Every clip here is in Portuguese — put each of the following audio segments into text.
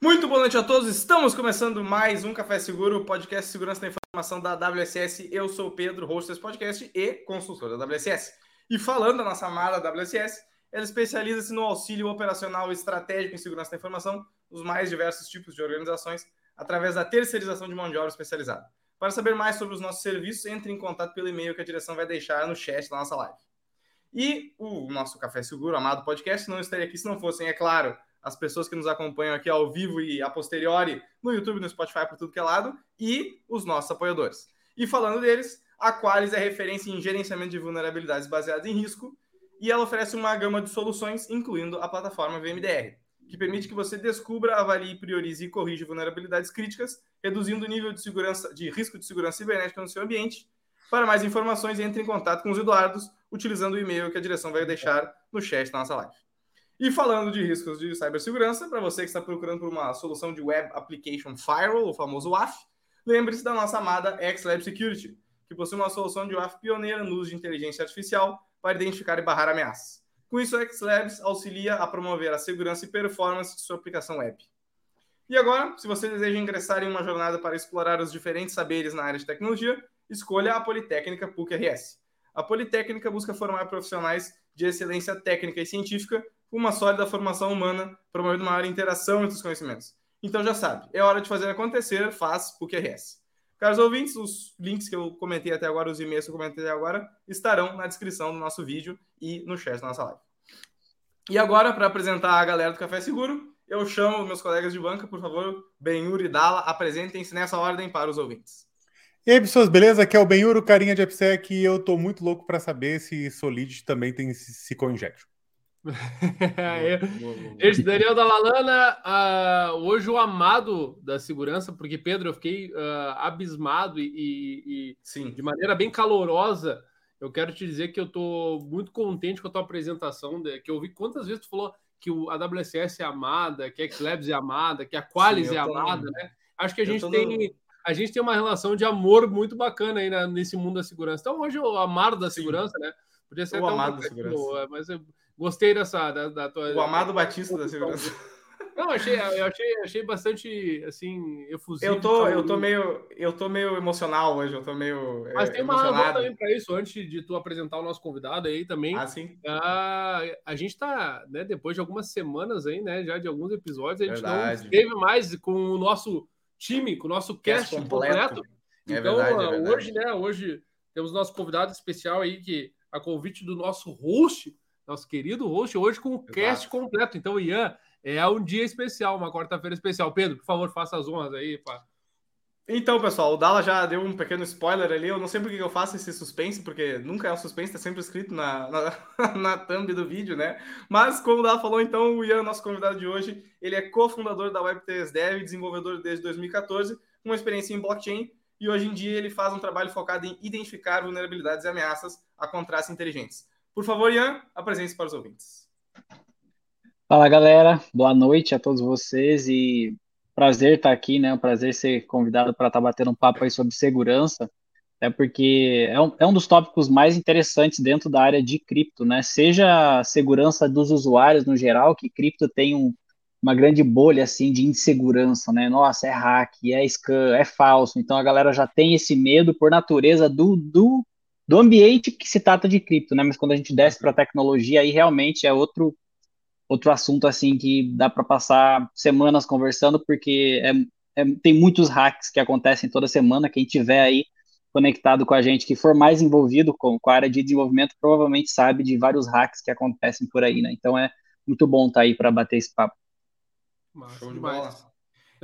Muito boa noite a todos. Estamos começando mais um Café Seguro, podcast Segurança da Informação da WSS. Eu sou o Pedro, host desse podcast e consultor da WSS. E falando da nossa amada WSS, ela especializa-se no auxílio operacional estratégico em segurança da informação nos mais diversos tipos de organizações através da terceirização de mão de obra especializada. Para saber mais sobre os nossos serviços, entre em contato pelo e-mail que a direção vai deixar no chat da nossa live. E o nosso Café Seguro, amado podcast, não estaria aqui se não fossem, é claro, as pessoas que nos acompanham aqui ao vivo e a posteriori no YouTube, no Spotify, por tudo que é lado, e os nossos apoiadores. E falando deles, a Qualis é referência em gerenciamento de vulnerabilidades baseadas em risco e ela oferece uma gama de soluções, incluindo a plataforma VMDR, que permite que você descubra, avalie, priorize e corrija vulnerabilidades críticas, reduzindo o nível de segurança, de risco de segurança cibernética no seu ambiente. Para mais informações, entre em contato com os Eduardos utilizando o e-mail que a direção vai deixar no chat da nossa live. E falando de riscos de cibersegurança, para você que está procurando por uma solução de Web Application Firewall, o famoso WAF, lembre-se da nossa amada XLab Security, que possui uma solução de WAF pioneira no uso de inteligência artificial para identificar e barrar ameaças. Com isso, a XLabs auxilia a promover a segurança e performance de sua aplicação web. E agora, se você deseja ingressar em uma jornada para explorar os diferentes saberes na área de tecnologia, escolha a Politécnica PUC-RS. A Politécnica busca formar profissionais de excelência técnica e científica uma sólida formação humana, promovendo maior interação entre os conhecimentos. Então já sabe, é hora de fazer acontecer, faz o QRS. Caros ouvintes, os links que eu comentei até agora, os e-mails que eu comentei até agora, estarão na descrição do nosso vídeo e no chat da nossa live. E agora, para apresentar a galera do Café Seguro, eu chamo meus colegas de banca, por favor, Benhur e Dala, apresentem-se nessa ordem para os ouvintes. E aí, pessoas, beleza? Aqui é o Benhur, carinha de AppSec, e eu tô muito louco para saber se Solid também tem Sico Injection. Gente, Daniel da Lalana, uh, hoje o amado da segurança, porque Pedro, eu fiquei uh, abismado e, e, e de maneira bem calorosa. Eu quero te dizer que eu estou muito contente com a tua apresentação, de, que eu vi quantas vezes tu falou que o, a WSS é amada, que a Xlabs é amada, que a Qualis Sim, é amada, no... né? Acho que a gente tem no... a gente tem uma relação de amor muito bacana aí na, nesse mundo da segurança. Então hoje o amado da segurança, Sim. né? Podia ser o amado da segurança. mas eu, Gostei dessa da, da tua. O Amado Batista da segurança. Não, achei, eu achei, achei bastante assim efusivo. Eu tô, eu tô meio, eu tô meio emocional hoje, eu tô meio. Mas tem uma razão também para isso. Antes de tu apresentar o nosso convidado aí também. Ah, sim. A, a gente tá, né? Depois de algumas semanas aí, né? Já de alguns episódios, a gente Verdade. não esteve mais com o nosso time, com o nosso cast, cast completo. completo. É então, verdade, é verdade. hoje, né? Hoje temos nosso convidado especial aí que a convite do nosso host nosso querido host, hoje com o Exato. cast completo. Então, Ian, é um dia especial, uma quarta-feira especial. Pedro, por favor, faça as honras aí. Pá. Então, pessoal, o Dala já deu um pequeno spoiler ali. Eu não sei por que eu faço esse suspense, porque nunca é um suspense, tá sempre escrito na, na, na thumb do vídeo, né? Mas, como o Dala falou, então, o Ian, nosso convidado de hoje, ele é cofundador da Web3 Dev, desenvolvedor desde 2014, com uma experiência em blockchain, e hoje em dia ele faz um trabalho focado em identificar vulnerabilidades e ameaças a contratos inteligentes. Por favor, Ian, apresente-se para os ouvintes. Fala, galera. Boa noite a todos vocês e prazer estar aqui, né? Um prazer ser convidado para estar batendo um papo aí sobre segurança, é porque é um, é um dos tópicos mais interessantes dentro da área de cripto, né? Seja a segurança dos usuários no geral, que cripto tem um, uma grande bolha assim de insegurança, né? Nossa, é hack, é scam, é falso. Então a galera já tem esse medo por natureza do, do do ambiente que se trata de cripto, né? Mas quando a gente desce para a tecnologia, aí realmente é outro outro assunto assim que dá para passar semanas conversando, porque é, é, tem muitos hacks que acontecem toda semana. Quem tiver aí conectado com a gente, que for mais envolvido com, com a área de desenvolvimento, provavelmente sabe de vários hacks que acontecem por aí, né? Então é muito bom estar tá aí para bater esse papo. Show de bola.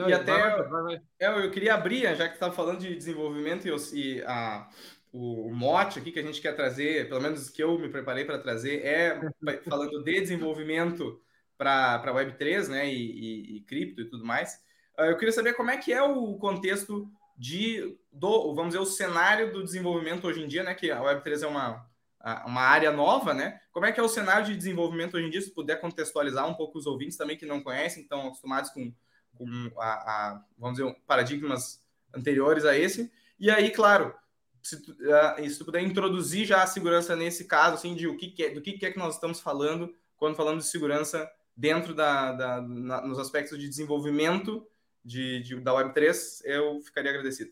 e até vai, vai, vai. Eu, eu queria abrir, já que estava falando de desenvolvimento e, e a o, mote aqui que a gente quer trazer, pelo menos que eu me preparei para trazer, é falando de desenvolvimento para a Web3, né, e, e, e, cripto e tudo mais. Uh, eu queria saber como é que é o contexto de, do, vamos dizer, o cenário do desenvolvimento hoje em dia, né, que a Web3 é uma, uma área nova, né? Como é que é o cenário de desenvolvimento hoje em dia? Se puder contextualizar um pouco os ouvintes também que não conhecem, estão acostumados com, com a, a, vamos dizer, paradigmas anteriores a esse. E aí, claro, se uh, se tu puder introduzir já a segurança nesse caso, assim, de o que, que é, do que, que é que nós estamos falando quando falamos de segurança dentro da, da na, nos aspectos de desenvolvimento de, de, da Web3, eu ficaria agradecido.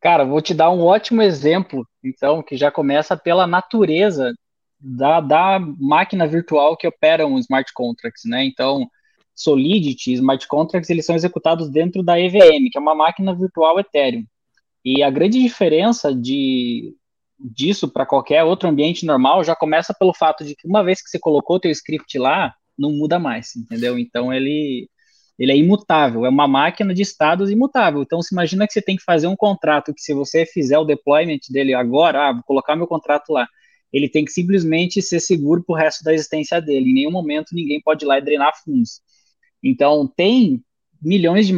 Cara, vou te dar um ótimo exemplo, então, que já começa pela natureza da, da máquina virtual que opera um smart contracts, né? Então, Solidity, smart contracts, eles são executados dentro da EVM, que é uma máquina virtual Ethereum. E a grande diferença de, disso para qualquer outro ambiente normal já começa pelo fato de que uma vez que você colocou o teu script lá, não muda mais, entendeu? Então ele ele é imutável, é uma máquina de estados imutável. Então, se imagina que você tem que fazer um contrato que, se você fizer o deployment dele agora, ah, vou colocar meu contrato lá, ele tem que simplesmente ser seguro para o resto da existência dele. Em nenhum momento ninguém pode ir lá e drenar fundos. Então, tem milhões de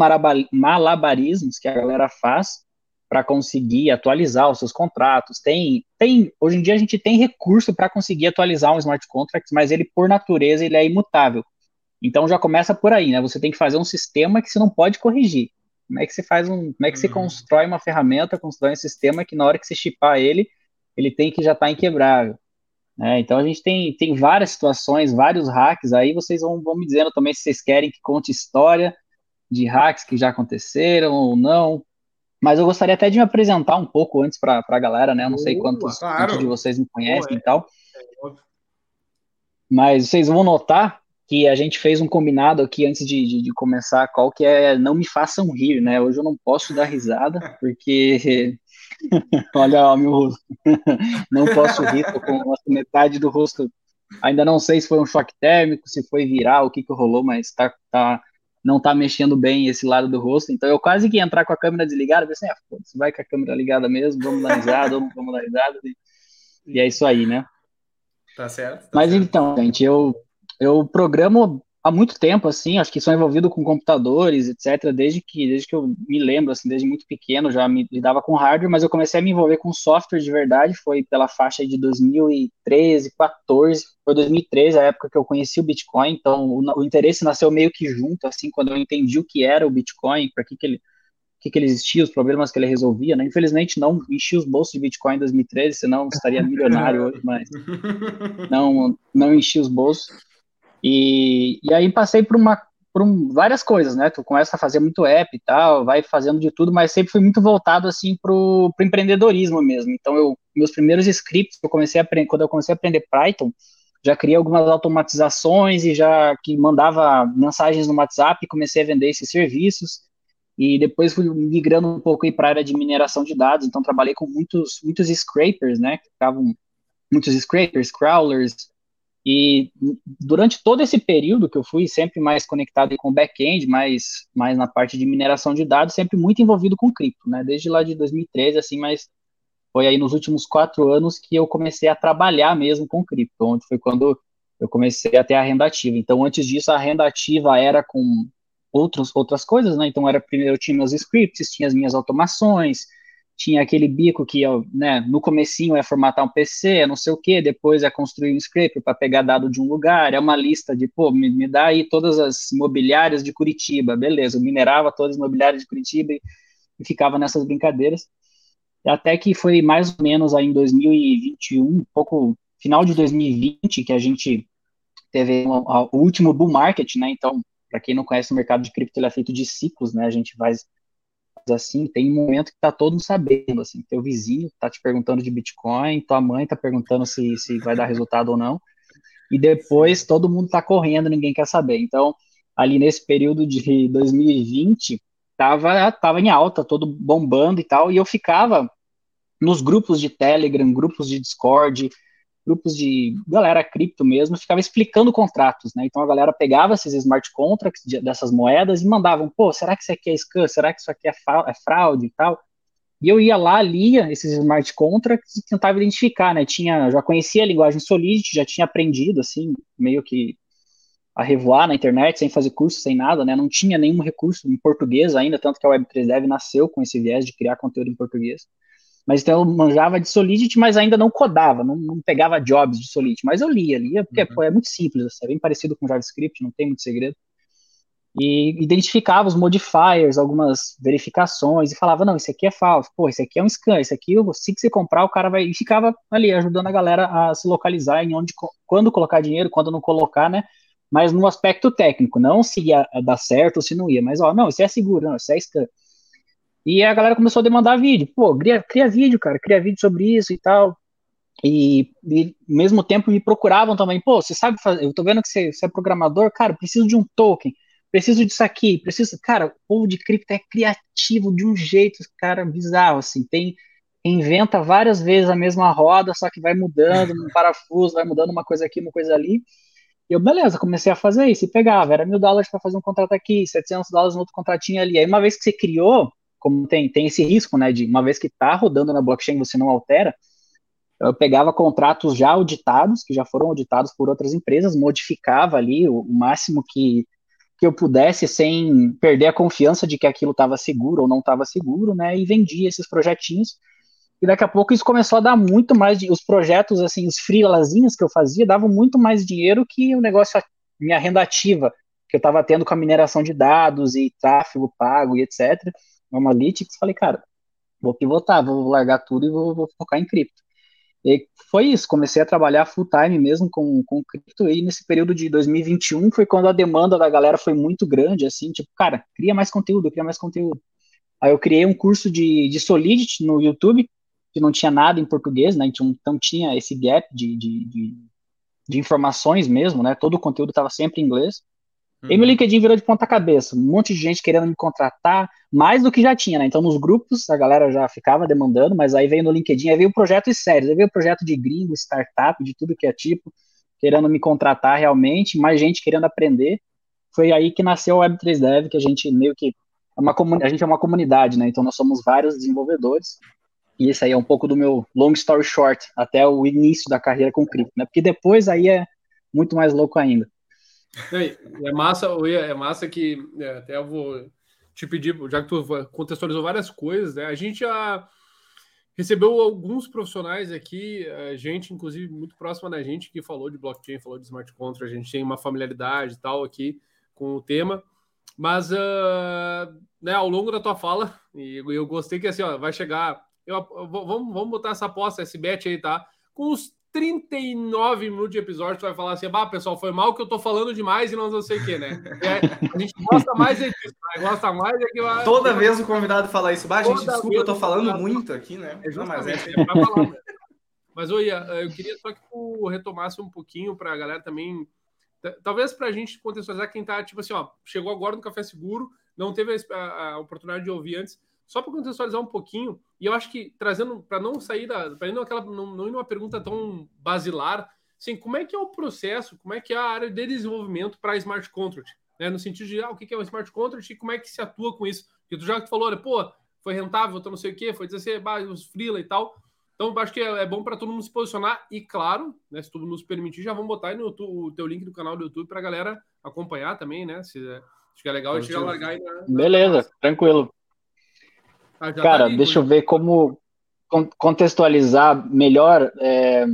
malabarismos que a galera faz para conseguir atualizar os seus contratos. Tem, tem, hoje em dia a gente tem recurso para conseguir atualizar um smart contract, mas ele por natureza ele é imutável. Então já começa por aí, né? Você tem que fazer um sistema que você não pode corrigir. Como é que você faz um, como é que uhum. você constrói uma ferramenta, constrói um sistema que na hora que você chipar ele, ele tem que já estar tá inquebrável. Né? Então a gente tem, tem várias situações, vários hacks aí, vocês vão, vão me dizendo também se vocês querem que conte história de hacks que já aconteceram ou não. Mas eu gostaria até de me apresentar um pouco antes para a galera, né? Eu não sei quantos, claro. quantos, de vocês me conhecem e tal. É Mas vocês vão notar que a gente fez um combinado aqui antes de, de, de, começar call, que é não me façam rir, né? Hoje eu não posso dar risada, porque olha o meu rosto. não posso rir, tô com metade do rosto. Ainda não sei se foi um choque térmico, se foi viral, o que que rolou, mas tá, tá, não tá mexendo bem esse lado do rosto. Então eu quase que entrar com a câmera desligada, pensei, ah, vai com a câmera ligada mesmo, vamos dar risada, vamos, vamos dar risada. E, e é isso aí, né? Tá certo. Tá mas certo. então, gente, eu eu programo há muito tempo, assim, acho que sou envolvido com computadores, etc., desde que, desde que eu me lembro, assim, desde muito pequeno, já me lidava com hardware, mas eu comecei a me envolver com software de verdade, foi pela faixa de 2013, 14, foi 2013 a época que eu conheci o Bitcoin, então o, o interesse nasceu meio que junto, assim, quando eu entendi o que era o Bitcoin, para que que ele que, que ele existia, os problemas que ele resolvia, né? Infelizmente não enchi os bolsos de Bitcoin em 2013, senão estaria milionário hoje, mas não, não enchi os bolsos. E, e aí passei por uma por um, várias coisas, né? Tu começa a fazer muito app e tal, vai fazendo de tudo, mas sempre fui muito voltado assim pro, pro empreendedorismo mesmo. Então eu meus primeiros scripts eu comecei a aprender quando eu comecei a aprender Python, já criei algumas automatizações e já que mandava mensagens no WhatsApp, comecei a vender esses serviços. E depois fui migrando um pouco para a área de mineração de dados, então trabalhei com muitos muitos scrapers, né? Que ficavam muitos scrapers, crawlers, e durante todo esse período que eu fui sempre mais conectado com back-end, mais, mais na parte de mineração de dados, sempre muito envolvido com cripto, né? Desde lá de 2013, assim, mas foi aí nos últimos quatro anos que eu comecei a trabalhar mesmo com cripto, onde foi quando eu comecei a ter a renda ativa. Então, antes disso, a renda ativa era com outros, outras coisas, né? Então, era primeiro eu tinha meus scripts, tinha as minhas automações, tinha aquele bico que, né, no comecinho é formatar um PC, é não sei o que, depois é construir um script para pegar dado de um lugar, é uma lista de, pô, me, me, dá aí todas as imobiliárias de Curitiba, beleza, eu minerava todas as imobiliárias de Curitiba e, e ficava nessas brincadeiras, até que foi mais ou menos aí em 2021, um pouco, final de 2020, que a gente teve o último bull market, né, então, para quem não conhece o mercado de cripto, ele é feito de ciclos, né, a gente faz assim, tem um momento que tá todo mundo sabendo, assim, teu vizinho tá te perguntando de Bitcoin, tua mãe tá perguntando se, se vai dar resultado ou não, e depois todo mundo tá correndo, ninguém quer saber. Então, ali nesse período de 2020, tava, tava em alta, todo bombando e tal, e eu ficava nos grupos de Telegram, grupos de Discord, grupos de galera cripto mesmo, ficava explicando contratos, né? Então a galera pegava esses smart contracts de, dessas moedas e mandavam, pô, será que isso aqui é scam? Será que isso aqui é, é fraude e tal? E eu ia lá, lia esses smart contracts e tentava identificar, né? Tinha, já conhecia a linguagem Solidity, já tinha aprendido, assim, meio que a revoar na internet, sem fazer curso, sem nada, né? Não tinha nenhum recurso em português ainda, tanto que a Web3 Dev nasceu com esse viés de criar conteúdo em português. Mas então eu manjava de Solidity, mas ainda não codava, não, não pegava jobs de Solidity. Mas eu lia, lia, porque uhum. pô, é muito simples, assim, é bem parecido com JavaScript, não tem muito segredo. E identificava os modifiers, algumas verificações, e falava, não, isso aqui é falso, pô, isso aqui é um scan, isso aqui, se você comprar, o cara vai... E ficava ali, ajudando a galera a se localizar em onde, quando colocar dinheiro, quando não colocar, né? mas no aspecto técnico, não se ia dar certo ou se não ia, mas ó, não, isso é seguro, não, isso é scan. E a galera começou a demandar vídeo, pô, cria, cria vídeo, cara, cria vídeo sobre isso e tal. E, e ao mesmo tempo me procuravam também, pô, você sabe fazer, eu tô vendo que você, você é programador, cara, preciso de um token, preciso disso aqui, preciso, cara, o povo de cripto é criativo de um jeito, cara, bizarro, assim, tem, inventa várias vezes a mesma roda, só que vai mudando um parafuso, vai mudando uma coisa aqui, uma coisa ali, e eu, beleza, comecei a fazer isso, e pegava, era mil dólares para fazer um contrato aqui, 700 dólares no outro contratinho ali, aí uma vez que você criou, como tem, tem esse risco, né, de uma vez que tá rodando na blockchain, você não altera, eu pegava contratos já auditados, que já foram auditados por outras empresas, modificava ali o, o máximo que, que eu pudesse sem perder a confiança de que aquilo estava seguro ou não estava seguro, né? E vendia esses projetinhos. E daqui a pouco isso começou a dar muito mais os projetos assim, os freelazinhos que eu fazia davam muito mais dinheiro que o negócio minha renda ativa que eu estava tendo com a mineração de dados e tráfego pago e etc. No Analytics, falei, cara, vou pivotar, vou largar tudo e vou, vou focar em cripto. E foi isso, comecei a trabalhar full time mesmo com, com cripto, e nesse período de 2021 foi quando a demanda da galera foi muito grande, assim, tipo, cara, cria mais conteúdo, cria mais conteúdo. Aí eu criei um curso de, de Solidity no YouTube, que não tinha nada em português, né, então, então tinha esse gap de, de, de, de informações mesmo, né, todo o conteúdo estava sempre em inglês, Uhum. E meu LinkedIn virou de ponta cabeça, um monte de gente querendo me contratar, mais do que já tinha, né? Então, nos grupos, a galera já ficava demandando, mas aí veio no LinkedIn, aí veio projetos sérios, aí veio projeto de gringo, startup, de tudo que é tipo, querendo me contratar realmente, mais gente querendo aprender. Foi aí que nasceu o Web3 Dev, que a gente meio que é uma a gente é uma comunidade, né? Então nós somos vários desenvolvedores. E esse aí é um pouco do meu long story short, até o início da carreira com cripto, né? Porque depois aí é muito mais louco ainda. É massa, é massa que é, até eu vou te pedir, já que tu contextualizou várias coisas, né? A gente já recebeu alguns profissionais aqui, gente, inclusive, muito próxima da gente, que falou de blockchain, falou de smart contract, a gente tem uma familiaridade e tal aqui com o tema. Mas uh, né, ao longo da tua fala, e eu gostei que assim, ó, vai chegar. Eu, vamos, vamos botar essa aposta, esse bet aí, tá? Com 39 minutos de episódio, tu vai falar assim, bah, pessoal, foi mal que eu tô falando demais e não sei o que, né? É, a gente gosta mais é disso, né? gosta mais é que vai... Toda vez o convidado fala isso, bah, gente, desculpa, eu tô falando muito aqui, né? É não, mas é... falar, né? Mas, oi, eu queria só que tu retomasse um pouquinho para a galera também, talvez para a gente contextualizar quem tá, tipo assim, ó, chegou agora no Café Seguro, não teve a, a oportunidade de ouvir antes, só para contextualizar um pouquinho, e eu acho que trazendo, para não sair da. para não, aquela, não, não ir numa pergunta tão basilar, assim, como é que é o processo, como é que é a área de desenvolvimento para smart contract? Né? No sentido de ah, o que é o smart contract e como é que se atua com isso? Porque tu já tu falou, né, pô, foi rentável, então não sei o quê, foi dizer assim, os freela e tal. Então, acho que é, é bom para todo mundo se posicionar. E, claro, né, se tudo nos permitir, já vamos botar aí no YouTube, o teu link do canal do YouTube para a galera acompanhar também, né? Se, acho que é legal a gente já largar aí na, Beleza, tranquilo. Ah, Cara, tá deixa eu ver como contextualizar melhor. É,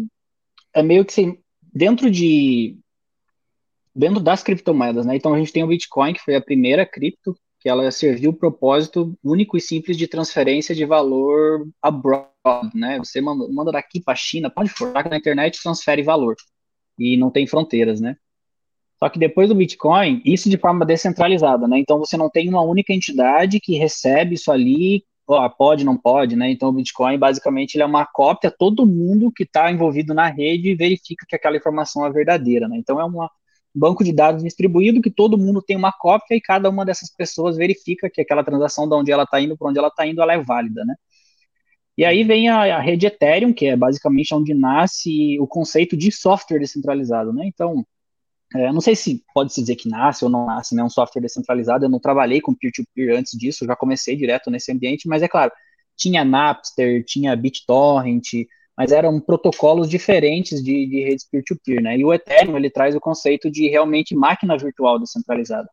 é meio que dentro de dentro das criptomoedas, né? Então a gente tem o Bitcoin, que foi a primeira cripto que ela serviu o propósito único e simples de transferência de valor abroad, né? Você manda, manda daqui para a China, pode for, na internet transfere valor e não tem fronteiras, né? Só que depois do Bitcoin, isso de forma descentralizada, né? Então você não tem uma única entidade que recebe isso ali, oh, pode, não pode, né? Então o Bitcoin basicamente ele é uma cópia, todo mundo que está envolvido na rede verifica que aquela informação é verdadeira, né? Então é um banco de dados distribuído que todo mundo tem uma cópia e cada uma dessas pessoas verifica que aquela transação de onde ela está indo para onde ela está indo, ela é válida, né? E aí vem a, a, rede Ethereum, que é basicamente onde nasce o conceito de software descentralizado, né? Então, é, não sei se pode se dizer que nasce ou não nasce, né, um software descentralizado. Eu não trabalhei com peer-to-peer -peer antes disso, já comecei direto nesse ambiente, mas é claro, tinha Napster, tinha BitTorrent, mas eram protocolos diferentes de, de redes peer-to-peer, -peer, né? E o Ethereum ele traz o conceito de realmente máquina virtual descentralizada.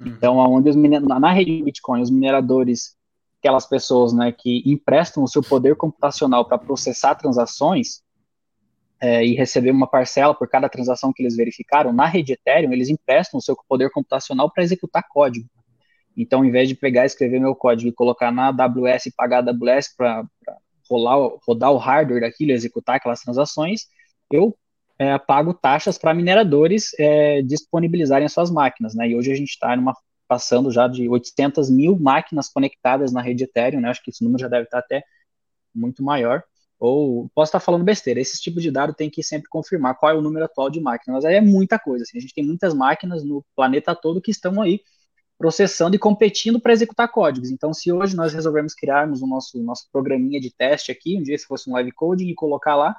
Uhum. Então, onde os na rede de Bitcoin, os mineradores, aquelas pessoas, né, que emprestam o seu poder computacional para processar transações, é, e receber uma parcela por cada transação que eles verificaram, na rede Ethereum, eles emprestam o seu poder computacional para executar código. Então, ao invés de pegar e escrever meu código e colocar na AWS e pagar a AWS para rodar o hardware daquilo e executar aquelas transações, eu é, pago taxas para mineradores é, disponibilizarem suas máquinas, né? E hoje a gente está passando já de 800 mil máquinas conectadas na rede Ethereum, né? Acho que esse número já deve estar até muito maior. Ou posso estar falando besteira. Esse tipo de dado tem que sempre confirmar qual é o número atual de máquinas. Mas aí é muita coisa. Assim, a gente tem muitas máquinas no planeta todo que estão aí processando e competindo para executar códigos. Então, se hoje nós resolvermos criarmos o nosso, nosso programinha de teste aqui, um dia se fosse um live coding e colocar lá,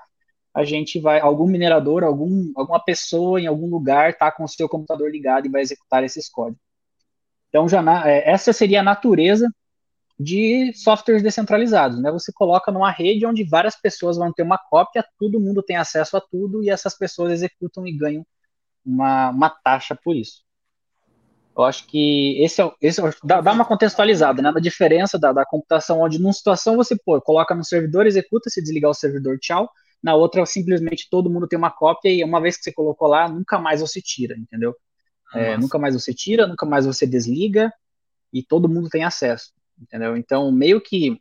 a gente vai, algum minerador, algum, alguma pessoa em algum lugar está com o seu computador ligado e vai executar esses códigos. Então, já na, é, essa seria a natureza de softwares descentralizados, né? Você coloca numa rede onde várias pessoas vão ter uma cópia, todo mundo tem acesso a tudo e essas pessoas executam e ganham uma, uma taxa por isso. Eu acho que esse é, esse é, dá, dá uma contextualizada, né? Da diferença da, da computação, onde numa situação você pô, coloca no servidor, executa, se desligar o servidor, tchau na outra simplesmente todo mundo tem uma cópia e uma vez que você colocou lá, nunca mais você tira, entendeu? É, nunca mais você tira, nunca mais você desliga e todo mundo tem acesso, entendeu? Então, meio que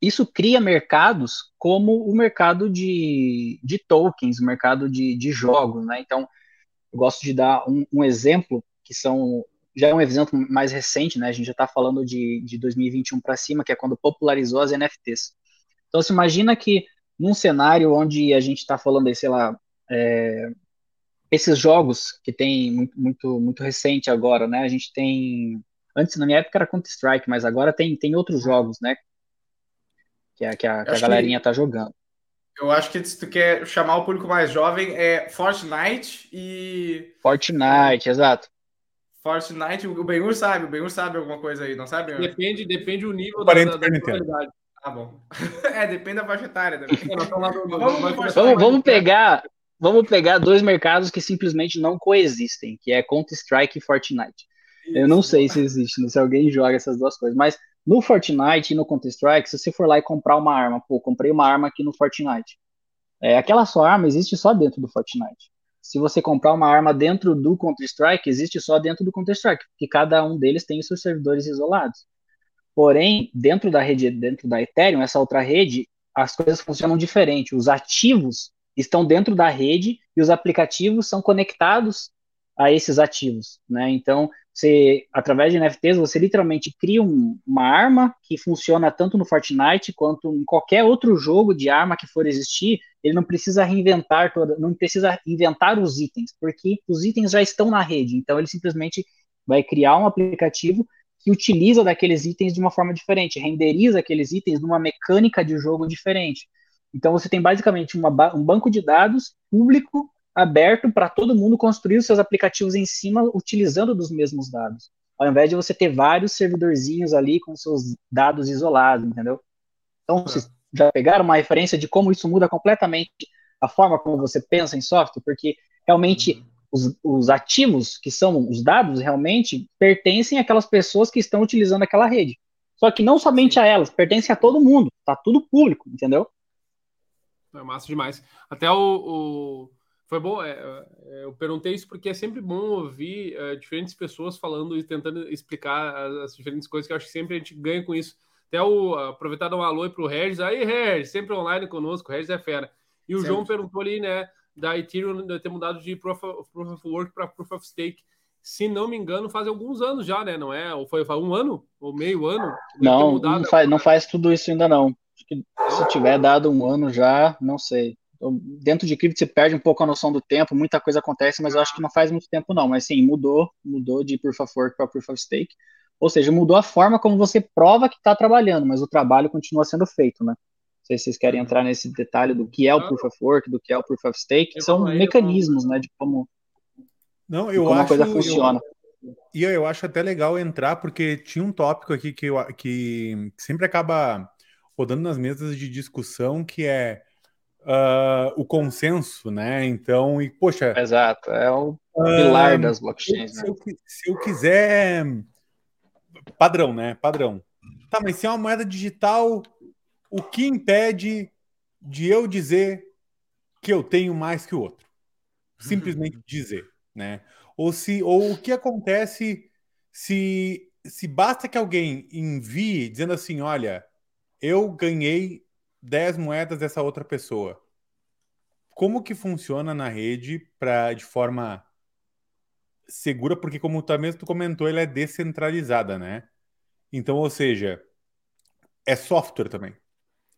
isso cria mercados como o mercado de, de tokens, o mercado de, de jogos, né? Então, eu gosto de dar um, um exemplo que são já é um exemplo mais recente, né? A gente já está falando de, de 2021 para cima, que é quando popularizou as NFTs. Então, se imagina que num cenário onde a gente está falando aí, sei lá, é, esses jogos que tem muito, muito, muito recente agora, né? A gente tem. Antes, na minha época, era Counter-Strike, mas agora tem, tem outros jogos, né? Que a, que a, que a galerinha que, tá jogando. Eu acho que se tu quer chamar o público mais jovem, é Fortnite e. Fortnite, exato. Fortnite, o Benhur sabe, o Benhur sabe alguma coisa aí, não sabe? Depende, depende do nível da, da, da qualidade. Tá bom. é, depende da faixa etária também. vamos, vamos, pegar, vamos pegar dois mercados que simplesmente não coexistem, que é Counter-Strike e Fortnite. Eu não sei se existe, se alguém joga essas duas coisas, mas no Fortnite e no Counter-Strike, se você for lá e comprar uma arma, pô, comprei uma arma aqui no Fortnite. É, aquela sua arma existe só dentro do Fortnite. Se você comprar uma arma dentro do Counter-Strike, existe só dentro do Counter-Strike, porque cada um deles tem os seus servidores isolados. Porém, dentro da rede, dentro da Ethereum, essa outra rede, as coisas funcionam diferente. Os ativos estão dentro da rede e os aplicativos são conectados a esses ativos, né? Então, você, através de NFTs, você literalmente cria um, uma arma que funciona tanto no Fortnite quanto em qualquer outro jogo de arma que for existir. Ele não precisa reinventar toda, não precisa inventar os itens, porque os itens já estão na rede. Então, ele simplesmente vai criar um aplicativo que utiliza daqueles itens de uma forma diferente, renderiza aqueles itens numa mecânica de jogo diferente. Então você tem basicamente uma, um banco de dados público aberto para todo mundo construir os seus aplicativos em cima utilizando dos mesmos dados. Ao invés de você ter vários servidorzinhos ali com seus dados isolados, entendeu? Então, vocês já pegaram uma referência de como isso muda completamente a forma como você pensa em software? Porque realmente uhum os, os ativos, que são os dados realmente, pertencem àquelas pessoas que estão utilizando aquela rede. Só que não somente a elas, pertencem a todo mundo. Tá tudo público, entendeu? É massa demais. Até o, o... foi bom. É, é, eu perguntei isso porque é sempre bom ouvir é, diferentes pessoas falando e tentando explicar as, as, diferentes coisas que eu acho que sempre a gente ganha com isso. Até o aproveitar dar um alô para o Regis. Aí, Regis, sempre online conosco. O Regis é fera. E o sempre. João perguntou ali, né? da Ethereum ter mudado de Proof of, Proof of Work para Proof of Stake. Se não me engano, faz alguns anos já, né? Não é? Ou foi, foi um ano? Ou meio ano? Não, não faz, não faz tudo isso ainda não. se tiver dado um ano já, não sei. Dentro de cripto você perde um pouco a noção do tempo, muita coisa acontece, mas eu acho que não faz muito tempo não. Mas sim, mudou, mudou de Proof of Work para Proof of Stake. Ou seja, mudou a forma como você prova que está trabalhando, mas o trabalho continua sendo feito, né? sei se vocês querem entrar nesse detalhe do que é o Proof of Work, do que é o Proof of Stake, são mecanismos, né, de como, Não, eu como acho, a coisa funciona. Eu, e eu, eu acho até legal entrar, porque tinha um tópico aqui que, eu, que sempre acaba rodando nas mesas de discussão, que é uh, o consenso, né? Então, e poxa. Exato, é o pilar uh, das blockchains. Se, né? eu, se eu quiser. Padrão, né? Padrão. Tá, mas se é uma moeda digital, o que impede de eu dizer que eu tenho mais que o outro? Simplesmente uhum. dizer, né? Ou se ou o que acontece se se basta que alguém envie dizendo assim, olha, eu ganhei 10 moedas dessa outra pessoa. como que funciona na rede para de forma segura, porque como tu tu comentou, ela é descentralizada, né? Então, ou seja, é software também.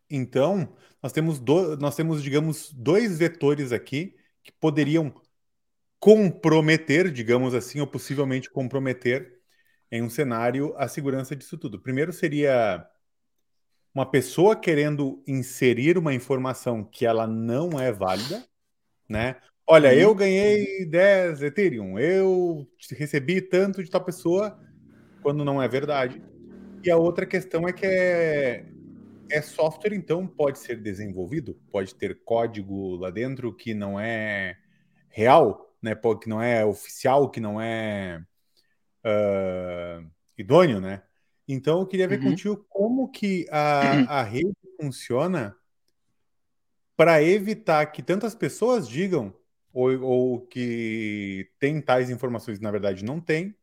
Então, nós temos, do, nós temos, digamos, dois vetores aqui que poderiam comprometer, digamos assim, ou possivelmente comprometer em um cenário a segurança disso tudo. Primeiro seria uma pessoa querendo inserir uma informação que ela não é válida, né? Olha, uhum. eu ganhei 10 Ethereum, eu recebi tanto de tal pessoa, quando não é verdade. E a outra questão é que é, é software, então pode ser desenvolvido, pode ter código lá dentro que não é real, né? Que não é oficial, que não é uh, idôneo, né? Então eu queria ver uhum. contigo como que a, a rede funciona para evitar que tantas pessoas digam ou, ou que tem tais informações na verdade não tem,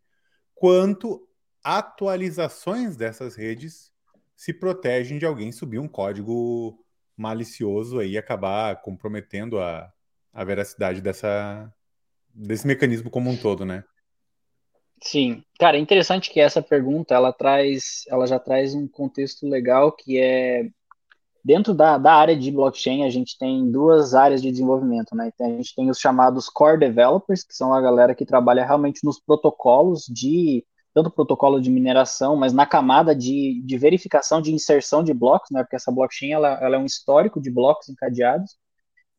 quanto atualizações dessas redes se protegem de alguém subir um código malicioso aí e acabar comprometendo a, a veracidade dessa, desse mecanismo como um todo, né? Sim, cara, é interessante que essa pergunta ela traz, ela já traz um contexto legal que é dentro da, da área de blockchain a gente tem duas áreas de desenvolvimento, né? Então, a gente tem os chamados core developers, que são a galera que trabalha realmente nos protocolos de tanto protocolo de mineração, mas na camada de, de verificação de inserção de blocos, né? Porque essa blockchain ela, ela é um histórico de blocos encadeados.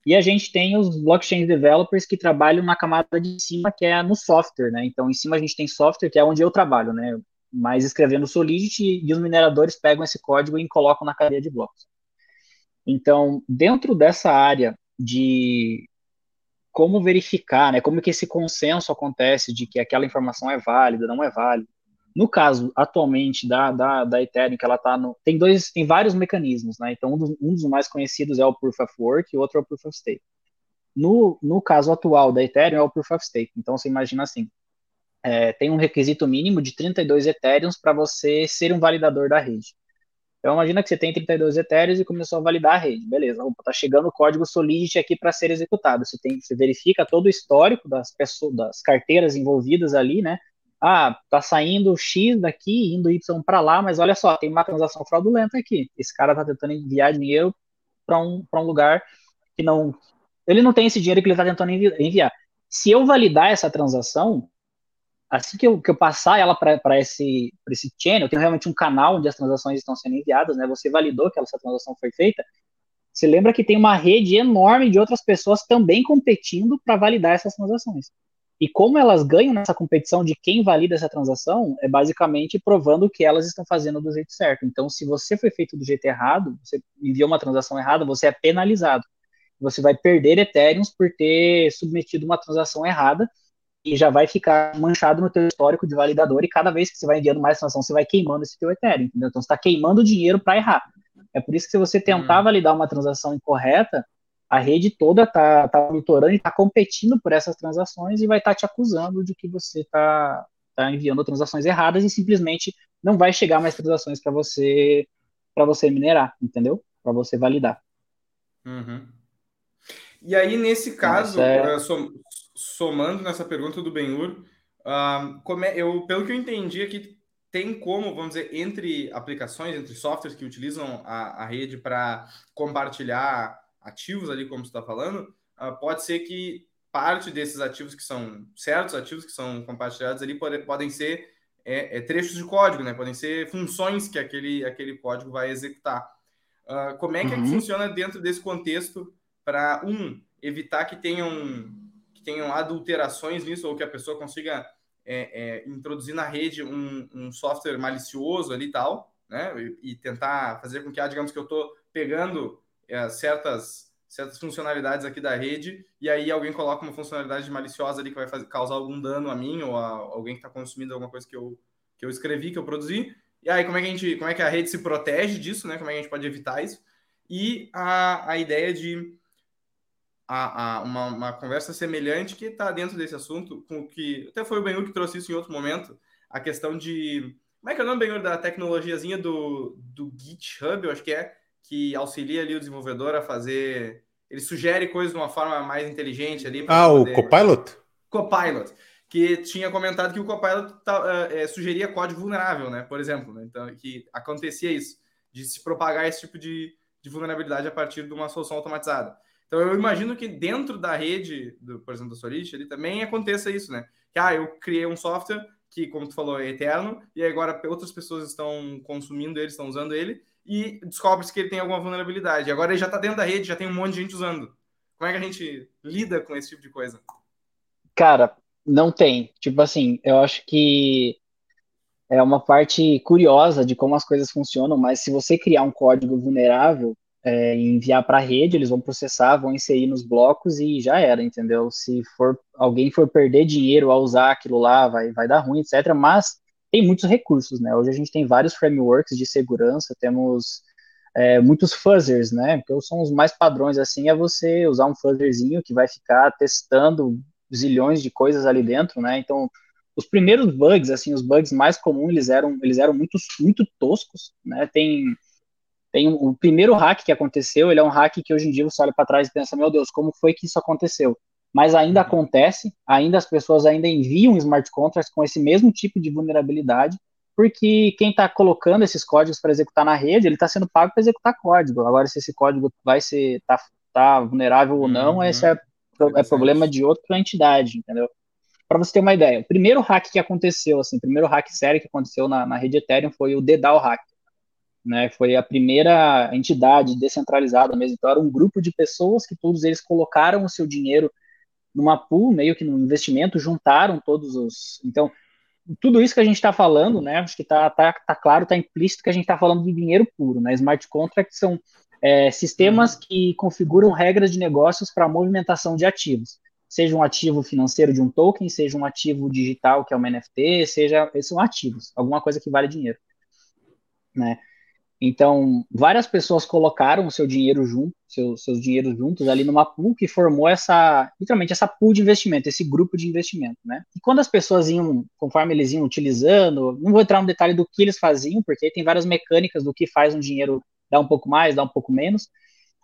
E a gente tem os blockchain developers que trabalham na camada de cima, que é no software, né? Então, em cima a gente tem software, que é onde eu trabalho, né? Mas escrevendo Solidity e os mineradores pegam esse código e colocam na cadeia de blocos. Então, dentro dessa área de como verificar, né, como que esse consenso acontece de que aquela informação é válida, não é válida. No caso, atualmente, da, da, da Ethereum, que ela está no... Tem dois, tem vários mecanismos, né? Então, um dos, um dos mais conhecidos é o Proof of Work e o outro é o Proof of Stake. No, no caso atual da Ethereum é o Proof of Stake. Então, você imagina assim, é, tem um requisito mínimo de 32 Ethereums para você ser um validador da rede. Então, imagina que você tem 32 etéreos e começou a validar a rede. Beleza, está chegando o código Solidity aqui para ser executado. Você, tem, você verifica todo o histórico das, pessoas, das carteiras envolvidas ali, né? Ah, tá saindo X daqui, indo Y para lá, mas olha só, tem uma transação fraudulenta aqui. Esse cara está tentando enviar dinheiro para um, um lugar que não. Ele não tem esse dinheiro que ele está tentando enviar. Se eu validar essa transação, assim que eu, que eu passar ela para esse, esse channel, tem realmente um canal onde as transações estão sendo enviadas, né? Você validou que essa transação foi feita. Você lembra que tem uma rede enorme de outras pessoas também competindo para validar essas transações. E como elas ganham nessa competição de quem valida essa transação, é basicamente provando que elas estão fazendo do jeito certo. Então, se você foi feito do jeito errado, você enviou uma transação errada, você é penalizado. Você vai perder Ethereum por ter submetido uma transação errada e já vai ficar manchado no teu histórico de validador e cada vez que você vai enviando mais transação, você vai queimando esse teu Ethereum, entendeu? Então você está queimando dinheiro para errar. É por isso que se você tentar hum. validar uma transação incorreta, a rede toda está tá monitorando e está competindo por essas transações e vai estar tá te acusando de que você está tá enviando transações erradas e simplesmente não vai chegar mais transações para você para você minerar, entendeu? Para você validar. Uhum. E aí, nesse caso, é... som, somando nessa pergunta do Benhur, uh, é, eu, pelo que eu entendi aqui, tem como, vamos dizer, entre aplicações, entre softwares que utilizam a, a rede para compartilhar ativos ali, como você está falando, uh, pode ser que parte desses ativos que são certos ativos que são compartilhados ali pode, podem ser é, é, trechos de código, né? Podem ser funções que aquele, aquele código vai executar. Uh, como é que, uhum. é que uhum. funciona dentro desse contexto para, um, evitar que tenham, que tenham adulterações nisso, ou que a pessoa consiga é, é, introduzir na rede um, um, software malicioso ali e tal, né? E, e, tentar fazer com que, ah, digamos que eu estou pegando é, certas, certas funcionalidades aqui da rede, e aí alguém coloca uma funcionalidade maliciosa ali que vai fazer, causar algum dano a mim ou a alguém que está consumindo alguma coisa que eu, que eu escrevi, que eu produzi. E aí, como é que a gente, como é que a rede se protege disso, né? Como é que a gente pode evitar isso? E a, a ideia de a, a uma, uma, conversa semelhante que está dentro desse assunto, com que até foi o Benhur que trouxe isso em outro momento, a questão de como é que é o nome Benhur da tecnologiazinha do, do GitHub, eu acho que é, que auxilia ali o desenvolvedor a fazer ele sugere coisas de uma forma mais inteligente ali. Ah, poder... o Copilot? Copilot, que tinha comentado que o Copilot tá, é, sugeria código vulnerável, né? Por exemplo, né? então que acontecia isso, de se propagar esse tipo de, de vulnerabilidade a partir de uma solução automatizada. Então eu imagino que dentro da rede, do, por exemplo, da Solid, ali também aconteça isso, né? Que ah, eu criei um software que, como tu falou, é eterno, e agora outras pessoas estão consumindo ele, estão usando ele, e descobre-se que ele tem alguma vulnerabilidade. Agora ele já está dentro da rede, já tem um monte de gente usando. Como é que a gente lida com esse tipo de coisa? Cara, não tem. Tipo assim, eu acho que é uma parte curiosa de como as coisas funcionam, mas se você criar um código vulnerável, é, enviar para a rede, eles vão processar, vão inserir nos blocos e já era, entendeu? Se for alguém for perder dinheiro ao usar aquilo lá, vai, vai dar ruim, etc. Mas tem muitos recursos, né? Hoje a gente tem vários frameworks de segurança, temos é, muitos fuzzers, né? Porque são os mais padrões assim, é você usar um fuzzerzinho que vai ficar testando zilhões de coisas ali dentro, né? Então, os primeiros bugs, assim, os bugs mais comuns, eles eram, eles eram muito, muito toscos, né? Tem tem o primeiro hack que aconteceu, ele é um hack que hoje em dia você olha para trás e pensa, meu Deus, como foi que isso aconteceu? Mas ainda uhum. acontece, ainda as pessoas ainda enviam smart contracts com esse mesmo tipo de vulnerabilidade, porque quem está colocando esses códigos para executar na rede, ele está sendo pago para executar código. Agora, se esse código vai ser tá, tá vulnerável ou não, uhum. esse é, é problema de outra entidade, entendeu? Para você ter uma ideia, o primeiro hack que aconteceu, assim, o primeiro hack sério que aconteceu na, na rede Ethereum foi o DDAO hack né? Foi a primeira entidade descentralizada mesmo. Então, era um grupo de pessoas que todos eles colocaram o seu dinheiro numa pool, meio que num investimento, juntaram todos os. Então, tudo isso que a gente está falando, né? Acho que está tá, tá claro, está implícito que a gente está falando de dinheiro puro, né? Smart contracts são é, sistemas que configuram regras de negócios para movimentação de ativos. Seja um ativo financeiro de um token, seja um ativo digital, que é uma NFT, seja. Esses são ativos, alguma coisa que vale dinheiro. Né? Então, várias pessoas colocaram o seu dinheiro junto, seu, seus dinheiros juntos ali numa pool que formou essa, literalmente, essa pool de investimento, esse grupo de investimento, né? E quando as pessoas iam, conforme eles iam utilizando, não vou entrar no detalhe do que eles faziam, porque tem várias mecânicas do que faz um dinheiro dar um pouco mais, dar um pouco menos,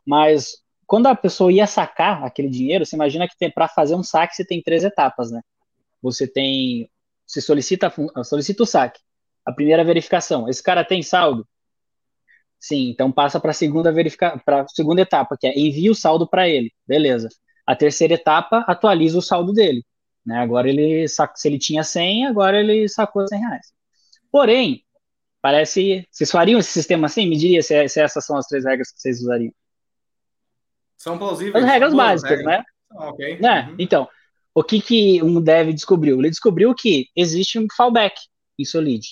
mas quando a pessoa ia sacar aquele dinheiro, você imagina que para fazer um saque você tem três etapas, né? Você tem, você solicita, solicita o saque. A primeira verificação, esse cara tem saldo? Sim, então passa para a segunda verifica... para segunda etapa, que é envia o saldo para ele. Beleza. A terceira etapa atualiza o saldo dele. Né? Agora ele saca... se ele tinha 100, agora ele sacou 100 reais. Porém, parece. Vocês fariam esse sistema assim? Me diria se, se essas são as três regras que vocês usariam. São plausíveis. As regras básicas, regras. né? Ah, ok. Né? Uhum. Então, o que, que um dev descobriu? Ele descobriu que existe um fallback em Solid.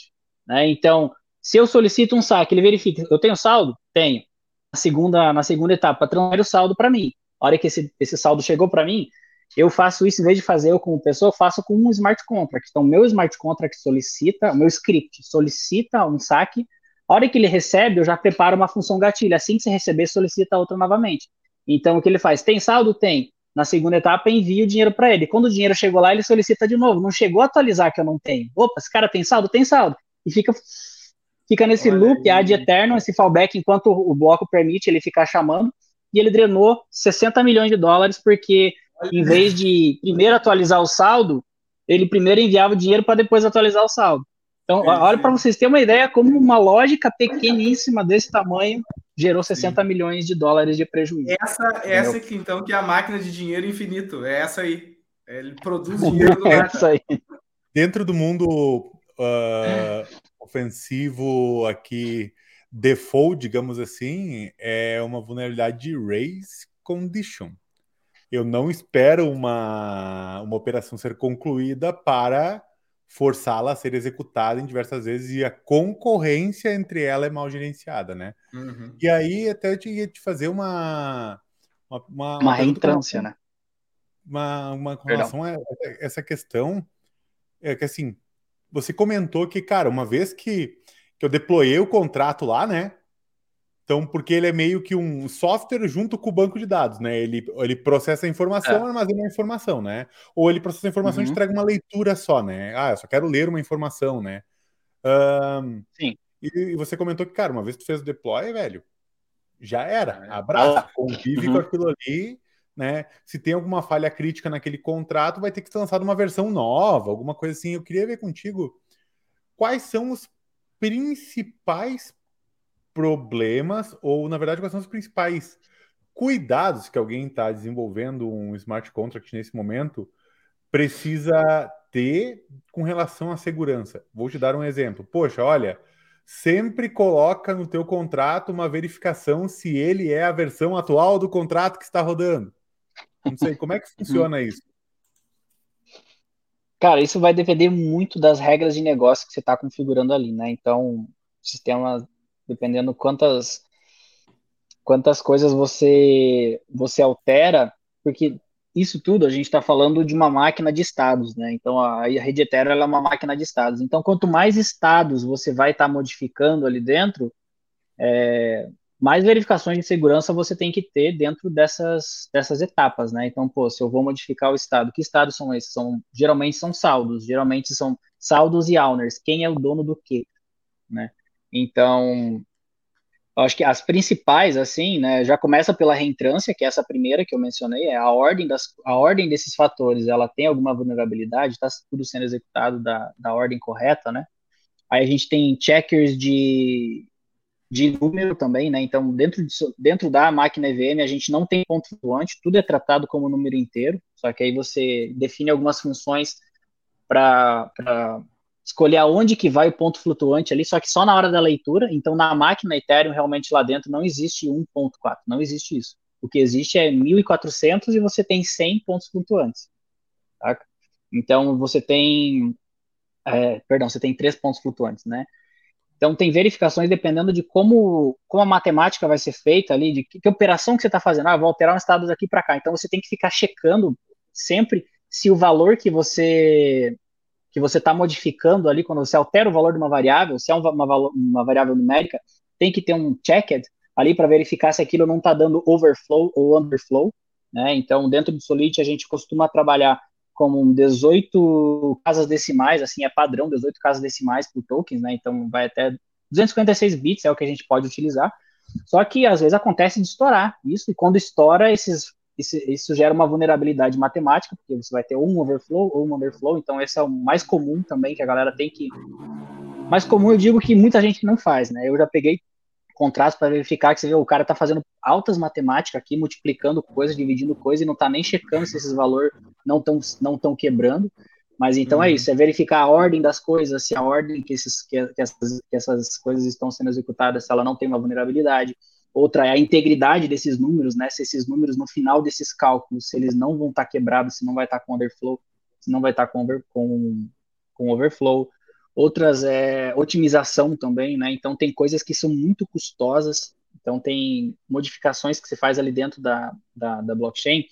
Né? Então, se eu solicito um saque, ele verifica, eu tenho saldo? Tenho. Na segunda, na segunda etapa, transfere o saldo para mim. A hora que esse, esse saldo chegou para mim, eu faço isso, em vez de fazer eu como pessoa, eu faço com um smart contract. Então, meu smart contract solicita, o meu script solicita um saque. A hora que ele recebe, eu já preparo uma função gatilho. Assim que você receber, solicita outra novamente. Então, o que ele faz? Tem saldo? Tem. Na segunda etapa, envia o dinheiro para ele. Quando o dinheiro chegou lá, ele solicita de novo. Não chegou a atualizar que eu não tenho. Opa, esse cara tem saldo? Tem saldo. E fica fica nesse Olha loop aí. ad eterno, esse fallback, enquanto o bloco permite ele ficar chamando, e ele drenou 60 milhões de dólares, porque Olha. em vez de primeiro atualizar o saldo, ele primeiro enviava o dinheiro para depois atualizar o saldo. Então, é, olha para vocês terem uma ideia como uma lógica pequeníssima desse tamanho gerou 60 Sim. milhões de dólares de prejuízo. Essa, essa que então que é a máquina de dinheiro infinito, é essa aí. Ele produz dinheiro do nada. essa aí. Dentro do mundo uh, ofensivo aqui default, digamos assim, é uma vulnerabilidade de race condition. Eu não espero uma, uma operação ser concluída para forçá-la a ser executada em diversas vezes e a concorrência entre ela é mal gerenciada, né? Uhum. E aí até eu tinha te fazer uma uma, uma, uma reentrância, né? Uma, uma com relação a essa questão é que assim você comentou que, cara, uma vez que, que eu deployei o contrato lá, né? Então, porque ele é meio que um software junto com o banco de dados, né? Ele, ele processa a informação, é. armazena a informação, né? Ou ele processa a informação uhum. e entrega uma leitura só, né? Ah, eu só quero ler uma informação, né? Um, Sim. E, e, você comentou que, cara, uma vez que tu fez o deploy, velho, já era. Abraça, convive uhum. com aquilo ali, né? Se tem alguma falha crítica naquele contrato, vai ter que ser lançada uma versão nova, alguma coisa assim. Eu queria ver contigo quais são os principais problemas, ou na verdade, quais são os principais cuidados que alguém está desenvolvendo um smart contract nesse momento precisa ter com relação à segurança. Vou te dar um exemplo. Poxa, olha, sempre coloca no teu contrato uma verificação se ele é a versão atual do contrato que está rodando. Não sei, como é que funciona isso? Cara, isso vai depender muito das regras de negócio que você está configurando ali, né? Então, o sistema, dependendo quantas quantas coisas você você altera, porque isso tudo a gente está falando de uma máquina de estados, né? Então a, a rede Ethereum é uma máquina de estados. Então quanto mais estados você vai estar tá modificando ali dentro, é, mais verificações de segurança você tem que ter dentro dessas, dessas etapas, né? Então, pô, se eu vou modificar o estado, que estados são esses? São, geralmente são saldos, geralmente são saldos e owners, quem é o dono do quê, né? Então, eu acho que as principais, assim, né, já começa pela reentrância, que é essa primeira que eu mencionei, é a ordem, das, a ordem desses fatores, ela tem alguma vulnerabilidade, está tudo sendo executado da, da ordem correta, né? Aí a gente tem checkers de, de número também, né? Então, dentro, de, dentro da máquina EVM, a gente não tem ponto flutuante, tudo é tratado como número inteiro, só que aí você define algumas funções para escolher aonde que vai o ponto flutuante ali, só que só na hora da leitura. Então, na máquina Ethereum, realmente lá dentro não existe 1.4, não existe isso. O que existe é 1.400 e você tem 100 pontos flutuantes. Tá? Então, você tem. É, perdão, você tem três pontos flutuantes, né? Então, tem verificações dependendo de como, como a matemática vai ser feita ali, de que, que operação que você está fazendo. Ah, vou alterar um estado daqui para cá. Então, você tem que ficar checando sempre se o valor que você que você está modificando ali, quando você altera o valor de uma variável, se é uma, uma, uma variável numérica, tem que ter um checked ali para verificar se aquilo não está dando overflow ou underflow. Né? Então, dentro do Solid, a gente costuma trabalhar com 18 casas decimais, assim, é padrão, 18 casas decimais por tokens, né? Então, vai até 256 bits, é o que a gente pode utilizar. Só que, às vezes, acontece de estourar isso, e quando estoura, esses isso, gera uma vulnerabilidade matemática, porque você vai ter um overflow ou um underflow, então esse é o mais comum também que a galera tem que. Mais comum eu digo que muita gente não faz, né? Eu já peguei contratos para verificar que você vê, o cara está fazendo altas matemáticas aqui, multiplicando coisas, dividindo coisas e não está nem checando se esses valores não estão não tão quebrando. Mas então é uhum. é isso, é verificar a ordem das coisas, se a ordem que, esses, que, que, essas, que essas coisas estão sendo executadas, se ela não tem uma vulnerabilidade Outra é a integridade desses números, né? Se esses números no final desses cálculos, se eles não vão estar tá quebrados, se não vai estar tá com underflow, se não vai estar tá com, over, com, com overflow. Outras é otimização também, né? Então tem coisas que são muito custosas. Então tem modificações que você faz ali dentro da, da, da blockchain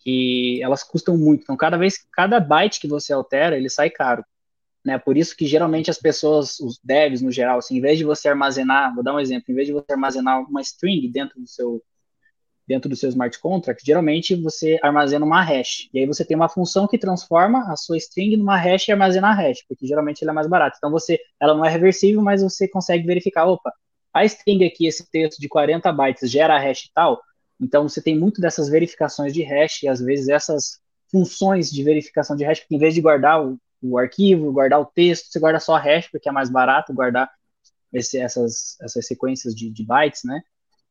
que elas custam muito. Então cada vez, cada byte que você altera, ele sai caro. Né? Por isso que geralmente as pessoas, os devs no geral, assim, em vez de você armazenar, vou dar um exemplo, em vez de você armazenar uma string dentro do seu dentro do seu smart contract, geralmente você armazena uma hash. E aí você tem uma função que transforma a sua string numa hash e armazena a hash, porque geralmente ela é mais barata. Então você, ela não é reversível, mas você consegue verificar, opa, a string aqui, esse texto de 40 bytes gera a hash tal. Então você tem muito dessas verificações de hash e às vezes essas funções de verificação de hash, porque em vez de guardar o, o arquivo, guardar o texto, você guarda só a hash, porque é mais barato guardar esse, essas, essas sequências de, de, bytes, né?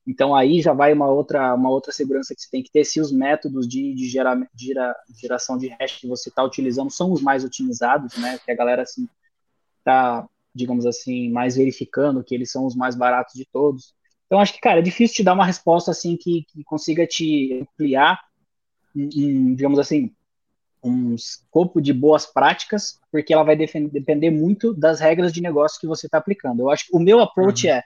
Então aí já vai uma outra, uma outra segurança que você tem que ter se os métodos de, de, gera, de gera, geração de hash que você está utilizando são os mais otimizados, né? Que a galera assim tá, digamos assim, mais verificando que eles são os mais baratos de todos. Então acho que, cara, é difícil te dar uma resposta assim que, que consiga te ampliar, digamos assim, um escopo de boas práticas, porque ela vai depender muito das regras de negócio que você está aplicando. Eu acho que o meu approach uhum. é: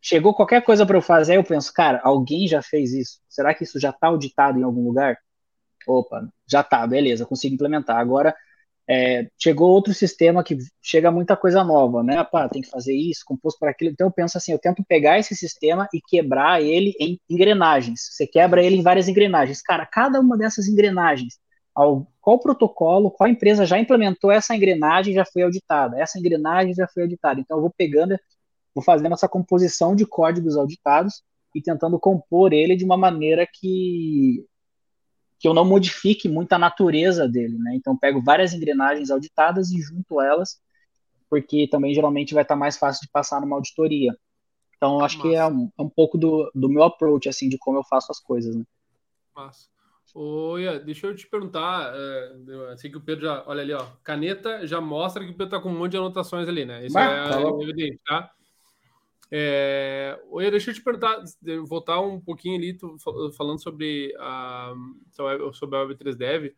chegou qualquer coisa para eu fazer, eu penso, cara, alguém já fez isso? Será que isso já está auditado em algum lugar? Opa, já está, beleza, consigo implementar. Agora, é, chegou outro sistema que chega muita coisa nova, né? Pá, tem que fazer isso, composto para aquilo. Então eu penso assim, eu tento pegar esse sistema e quebrar ele em engrenagens. Você quebra ele em várias engrenagens. Cara, cada uma dessas engrenagens ao, qual protocolo, qual empresa já implementou essa engrenagem já foi auditada, essa engrenagem já foi auditada. Então eu vou pegando, vou fazendo essa composição de códigos auditados e tentando compor ele de uma maneira que que eu não modifique muito a natureza dele, né? Então pego várias engrenagens auditadas e junto elas, porque também geralmente vai estar mais fácil de passar numa auditoria. Então, acho Massa. que é um, é um pouco do, do meu approach, assim, de como eu faço as coisas, né? Massa. Oi, deixa eu te perguntar, é, assim que o Pedro já, olha ali, ó, caneta já mostra que o Pedro tá com um monte de anotações ali, né? Isso bah, é tá evidente, tá? É, oi, deixa eu te perguntar, voltar um pouquinho ali, tu, falando sobre a, sobre a Web3 Dev,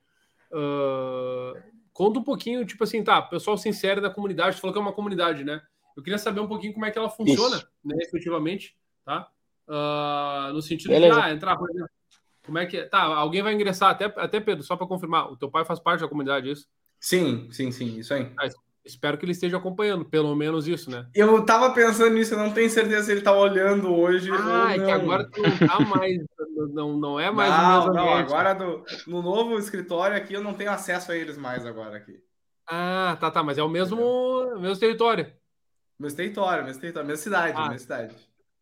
uh, conta um pouquinho, tipo assim, tá, pessoal se insere na comunidade, tu falou que é uma comunidade, né? Eu queria saber um pouquinho como é que ela funciona, Isso. né, efetivamente, tá? Uh, no sentido Beleza. de ah, entrar, por exemplo, como é que é? Tá, alguém vai ingressar, até, até Pedro, só para confirmar, o teu pai faz parte da comunidade, é isso? Sim, sim, sim, isso aí. Ah, espero que ele esteja acompanhando, pelo menos isso, né? Eu tava pensando nisso, eu não tenho certeza se ele tá olhando hoje. Ah, é que agora tu não tá mais, não, não é mais não, o mesmo não, agora do, no novo escritório aqui eu não tenho acesso a eles mais agora aqui. Ah, tá, tá, mas é o mesmo, mesmo território. Meu território, meu território, minha cidade, ah. minha cidade.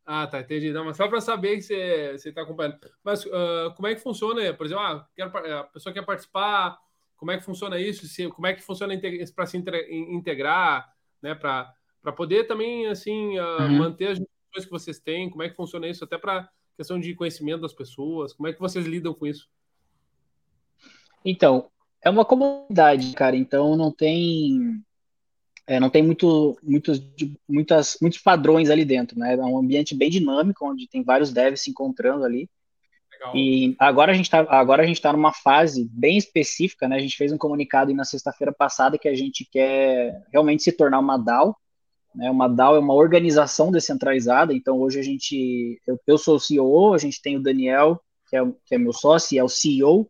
Ah, tá, entendi. Não, mas só para saber que você está acompanhando. Mas uh, como é que funciona, por exemplo, ah, quero, a pessoa quer participar, como é que funciona isso? Se, como é que funciona para se integrar, né? Para poder também, assim, uh, uhum. manter as discussões que vocês têm, como é que funciona isso? Até para questão de conhecimento das pessoas, como é que vocês lidam com isso? Então, é uma comunidade, cara, então não tem é, não tem muito, muitos, muitas, muitos padrões ali dentro, né? É um ambiente bem dinâmico, onde tem vários devs se encontrando ali. E agora a gente está agora a gente está numa fase bem específica, né? A gente fez um comunicado na sexta-feira passada que a gente quer realmente se tornar uma DAO. Né? Uma DAO é uma organização descentralizada. Então hoje a gente, eu, eu sou o CEO, a gente tem o Daniel que é, que é meu sócio é o CEO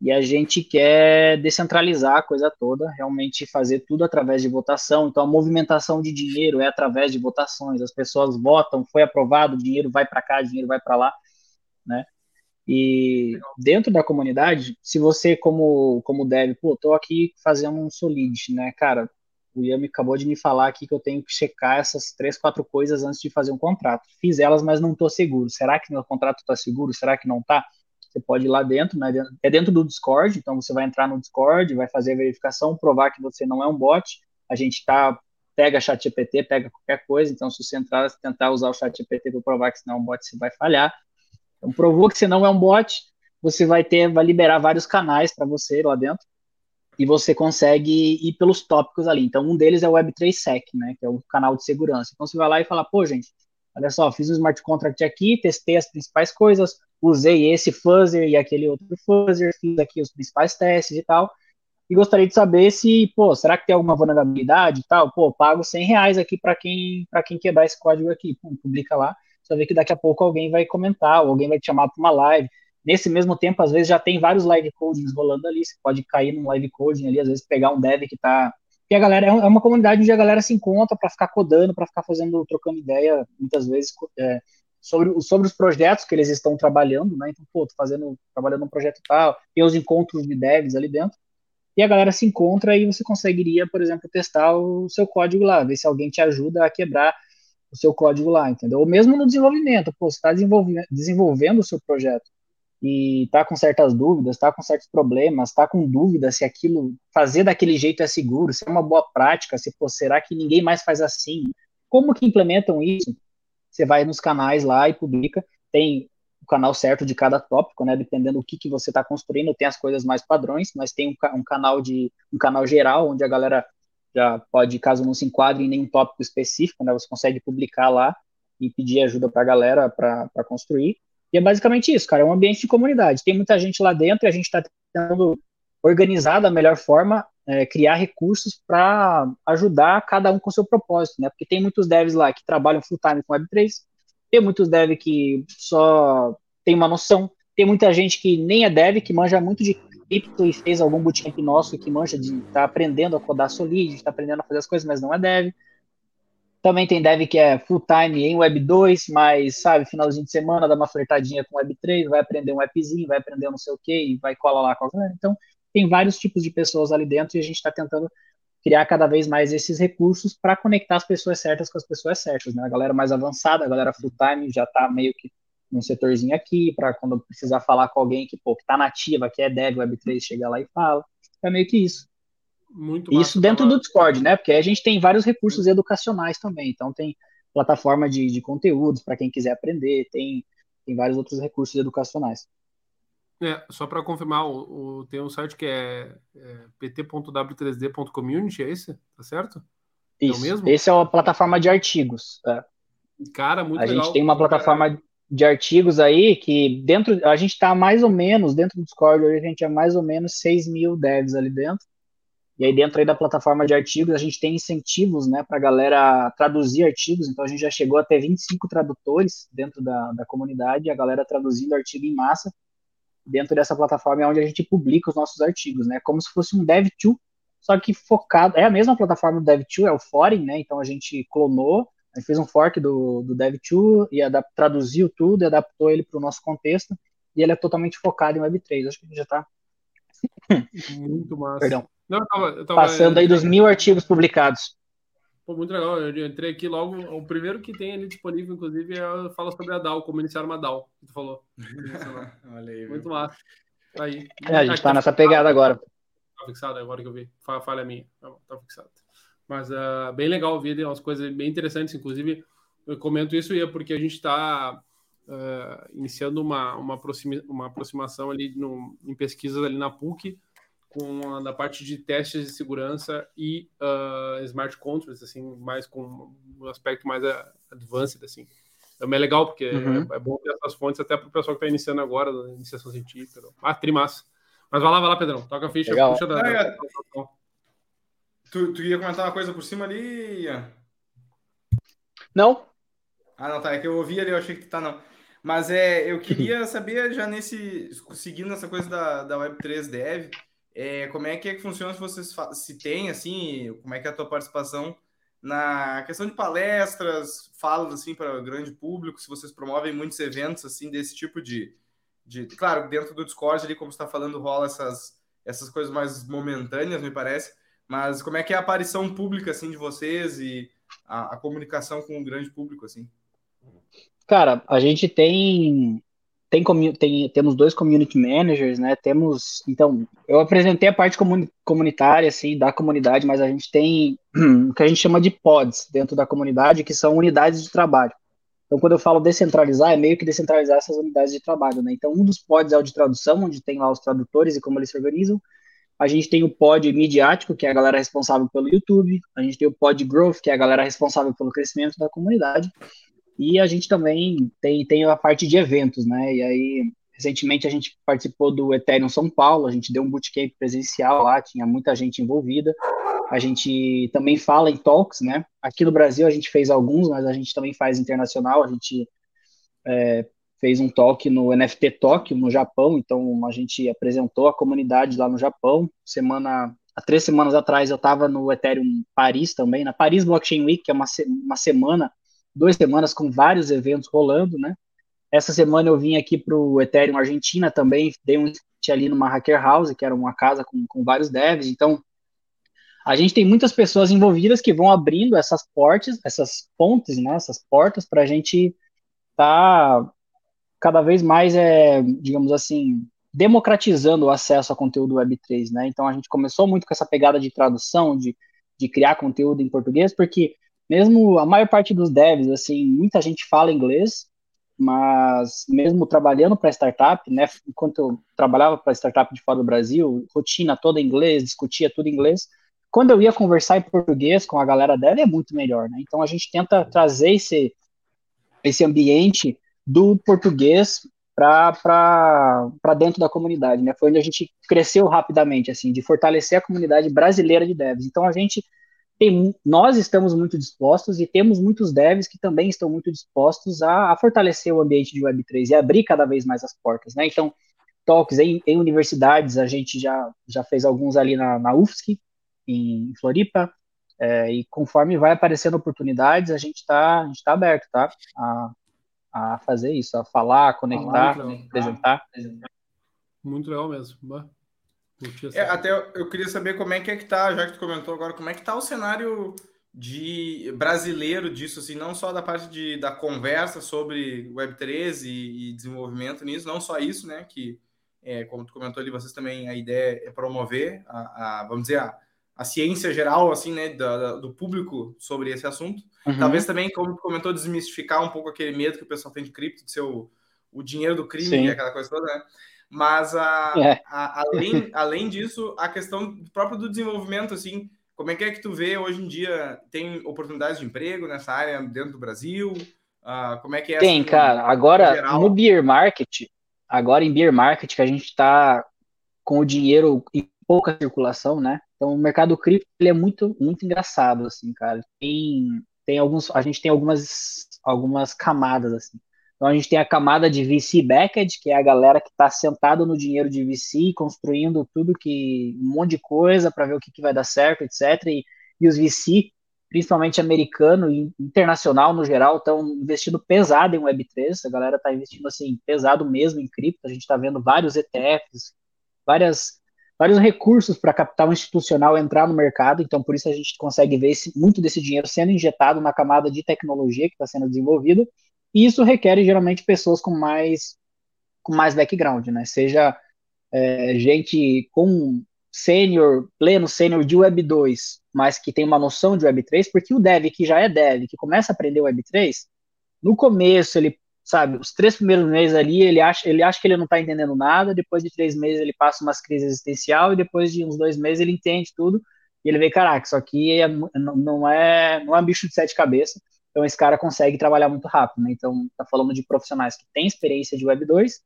e a gente quer descentralizar a coisa toda, realmente fazer tudo através de votação. Então, a movimentação de dinheiro é através de votações. As pessoas votam, foi aprovado, dinheiro vai para cá, dinheiro vai para lá, né? E dentro da comunidade, se você, como, como deve, pô, tô aqui fazendo um solid, né? Cara, o Yami acabou de me falar aqui que eu tenho que checar essas três, quatro coisas antes de fazer um contrato. Fiz elas, mas não tô seguro. Será que meu contrato está seguro? Será que não está? Você pode ir lá dentro, né? é dentro do Discord, então você vai entrar no Discord, vai fazer a verificação, provar que você não é um bot. A gente tá pega chat GPT, pega qualquer coisa, então se você entrar tentar usar o chat GPT para provar que não é um bot, você vai falhar. Então provou que você não é um bot, você vai ter, vai liberar vários canais para você lá dentro e você consegue ir pelos tópicos ali. Então, um deles é o Web3Sec, né, que é o canal de segurança. Então, você vai lá e fala, pô, gente, olha só, fiz um smart contract aqui, testei as principais coisas, usei esse fuzzer e aquele outro fuzzer, fiz aqui os principais testes e tal, e gostaria de saber se, pô, será que tem alguma vulnerabilidade e tal? Pô, pago 100 reais aqui para quem, quem quebrar esse código aqui, Pum, publica lá, você vê que daqui a pouco alguém vai comentar, ou alguém vai te chamar para uma live, nesse mesmo tempo, às vezes já tem vários live codings rolando ali, você pode cair num live coding ali, às vezes pegar um dev que está que a galera é, é uma comunidade onde a galera se encontra para ficar codando, para ficar fazendo, trocando ideia, muitas vezes é, sobre, sobre os projetos que eles estão trabalhando, né? Então, pô, tô fazendo, trabalhando um projeto tal, tem os encontros de devs ali dentro, e a galera se encontra e você conseguiria, por exemplo, testar o seu código lá, ver se alguém te ajuda a quebrar o seu código lá, entendeu? Ou mesmo no desenvolvimento, pô, você está desenvolvendo, o seu projeto e tá com certas dúvidas, tá com certos problemas, tá com dúvida se aquilo fazer daquele jeito é seguro, se é uma boa prática, se pô, será que ninguém mais faz assim? Como que implementam isso? Você vai nos canais lá e publica. Tem o canal certo de cada tópico, né? Dependendo do que, que você está construindo, tem as coisas mais padrões, mas tem um, um, canal de um canal geral onde a galera já pode, caso não se enquadre em nenhum tópico específico, né? Você consegue publicar lá e pedir ajuda para a galera para construir. E é basicamente isso, cara. É um ambiente de comunidade. Tem muita gente lá dentro e a gente está tentando organizar da melhor forma, é, criar recursos para ajudar cada um com seu propósito, né? Porque tem muitos devs lá que trabalham full time com Web3, tem muitos devs que só tem uma noção, tem muita gente que nem é dev, que manja muito de cripto e fez algum bootcamp nosso que manja de tá aprendendo a codar Solid, está aprendendo a fazer as coisas, mas não é dev. Também tem dev que é full time em Web 2, mas sabe, finalzinho de semana dá uma flertadinha com Web 3, vai aprender um appzinho, vai aprender um não sei o que e vai colar lá com a Então, tem vários tipos de pessoas ali dentro e a gente está tentando criar cada vez mais esses recursos para conectar as pessoas certas com as pessoas certas, né? A galera mais avançada, a galera full time já está meio que um setorzinho aqui, para quando precisar falar com alguém que, pô, que tá nativa, que é dev, Web3, chega lá e fala. É meio que isso. Muito Isso dentro do Discord, né? Porque a gente tem vários recursos educacionais também. Então tem plataforma de, de conteúdos para quem quiser aprender, tem, tem vários outros recursos educacionais. É, só para confirmar, o, o, tem um site que é, é pt.w3d.community, é esse? Tá certo? Isso. É mesmo? Esse é uma plataforma de artigos. É. Cara, muito a legal. A gente tem uma plataforma de artigos aí que dentro, a gente está mais ou menos, dentro do Discord, a gente é mais ou menos 6 mil devs ali dentro. E aí dentro aí da plataforma de artigos a gente tem incentivos, né, para galera traduzir artigos. Então a gente já chegou a ter 25 tradutores dentro da, da comunidade, a galera traduzindo artigo em massa. Dentro dessa plataforma é onde a gente publica os nossos artigos, né, como se fosse um Dev2, só que focado, é a mesma plataforma do Dev2, é o Foreign, né, então a gente clonou, a gente fez um fork do, do Dev2 e adap, traduziu tudo e adaptou ele para o nosso contexto, e ele é totalmente focado em Web3. Acho que a gente já está... Muito massa. Perdão. Não, eu tava, eu tava, Passando aí dos mil artigos publicados. Pô, muito legal. Eu entrei aqui logo. O primeiro que tem ali disponível, inclusive, é, fala sobre a DAO, como iniciar uma DAO, que tu falou. Olha aí. Muito massa. Tá aí. É, a gente tá nessa pegada agora. Tá fixado agora que eu vi. Falha minha. Tá, tá fixado. Mas uh, bem legal ver umas coisas bem interessantes. Inclusive, eu comento isso e é porque a gente está uh, ah, iniciando uma, uma, aproxima, uma aproximação ali no, em pesquisas ali na PUC com a, na parte de testes de segurança e uh, smart contracts, assim, mais com um aspecto mais advanced, assim. Também é legal, porque uhum. é, é, bom ter essas fontes até para o pessoal que está iniciando agora, iniciação científica. Ah, trimassa. Mas vai lá, vai lá, Pedrão. Toca a ficha, legal. puxa da... É, tu, tu ia comentar uma coisa por cima ali, Ian? Não. Ah, não, tá. É que eu ouvi ali, eu achei que tá, não. Mas é, eu queria saber já nesse, seguindo essa coisa da, da Web3 Dev, é, como é que é que funciona se vocês se tem assim, como é que é a tua participação na questão de palestras, falas assim para o grande público, se vocês promovem muitos eventos assim desse tipo de, de claro, dentro do Discord ali como está falando rola essas essas coisas mais momentâneas, me parece, mas como é que é a aparição pública assim de vocês e a, a comunicação com o grande público assim? Cara, a gente tem tem, tem, temos dois community managers, né? Temos, então, eu apresentei a parte comunitária, assim, da comunidade, mas a gente tem o que a gente chama de pods dentro da comunidade, que são unidades de trabalho. Então, quando eu falo descentralizar, é meio que descentralizar essas unidades de trabalho, né? Então, um dos pods é o de tradução, onde tem lá os tradutores e como eles se organizam. A gente tem o pod midiático, que é a galera responsável pelo YouTube. A gente tem o pod growth, que é a galera responsável pelo crescimento da comunidade. E a gente também tem, tem a parte de eventos, né? E aí, recentemente a gente participou do Ethereum São Paulo, a gente deu um bootcamp presencial lá, tinha muita gente envolvida. A gente também fala em talks, né? Aqui no Brasil a gente fez alguns, mas a gente também faz internacional. A gente é, fez um talk no NFT Tóquio, no Japão, então a gente apresentou a comunidade lá no Japão. Semana, há três semanas atrás eu estava no Ethereum Paris também, na Paris Blockchain Week, que é uma, uma semana duas semanas com vários eventos rolando, né? Essa semana eu vim aqui para o Ethereum Argentina também, dei um ali numa Hacker House, que era uma casa com, com vários devs, então a gente tem muitas pessoas envolvidas que vão abrindo essas portas, essas pontes, né, essas portas para a gente tá cada vez mais, é, digamos assim, democratizando o acesso a conteúdo Web3, né? Então a gente começou muito com essa pegada de tradução, de, de criar conteúdo em português, porque mesmo a maior parte dos devs, assim, muita gente fala inglês, mas mesmo trabalhando para startup, né, enquanto eu trabalhava para startup de fora do Brasil, rotina toda em inglês, discutia tudo em inglês, quando eu ia conversar em português com a galera dev é muito melhor, né? Então a gente tenta trazer esse esse ambiente do português para dentro da comunidade, né? Foi onde a gente cresceu rapidamente, assim, de fortalecer a comunidade brasileira de devs. Então a gente tem, nós estamos muito dispostos e temos muitos devs que também estão muito dispostos a, a, fortalecer o ambiente de Web3 e abrir cada vez mais as portas, né? Então, talks em, em universidades, a gente já, já fez alguns ali na, na UFSC, em Floripa, é, e conforme vai aparecendo oportunidades, a gente está tá aberto, tá? A, a fazer isso, a falar, a conectar, falar, apresentar. Muito legal mesmo. É, até eu, eu, queria saber como é que é que tá, já que tu comentou agora, como é que tá o cenário de brasileiro disso, assim, não só da parte de, da conversa sobre Web3 e, e desenvolvimento nisso, não só isso, né? Que, é, como tu comentou ali, vocês também, a ideia é promover a, a vamos dizer, a, a ciência geral, assim, né, do, do público sobre esse assunto. Uhum. Talvez também, como tu comentou, desmistificar um pouco aquele medo que o pessoal tem de cripto, de ser o, o dinheiro do crime, Sim. aquela coisa toda, né? Mas, a, é. a, além, além disso, a questão própria do desenvolvimento, assim, como é que é que tu vê hoje em dia? Tem oportunidades de emprego nessa área dentro do Brasil? Uh, como é que é? Tem, assim, cara. Agora, no, no beer market, agora em beer market, que a gente está com o dinheiro em pouca circulação, né? Então, o mercado cripto ele é muito, muito engraçado, assim, cara. Tem, tem alguns, a gente tem algumas, algumas camadas, assim. Então a gente tem a camada de VC backed, que é a galera que está sentada no dinheiro de VC, construindo tudo que um monte de coisa para ver o que, que vai dar certo, etc. E, e os VC, principalmente americano e internacional no geral, estão investindo pesado em Web3. A galera está investindo assim pesado mesmo em cripto. A gente está vendo vários ETFs, várias vários recursos para capital institucional entrar no mercado, então por isso a gente consegue ver esse, muito desse dinheiro sendo injetado na camada de tecnologia que está sendo desenvolvida, e isso requer geralmente pessoas com mais com mais background, né? Seja é, gente com sênior, pleno sênior de Web 2, mas que tem uma noção de Web 3, porque o dev que já é dev, que começa a aprender Web 3, no começo ele, sabe, os três primeiros meses ali, ele acha, ele acha que ele não está entendendo nada, depois de três meses ele passa umas crises existencial, e depois de uns dois meses ele entende tudo, e ele vê, caraca, isso aqui é, não, é, não é um bicho de sete cabeças, então esse cara consegue trabalhar muito rápido, né? Então tá falando de profissionais que têm experiência de Web 2,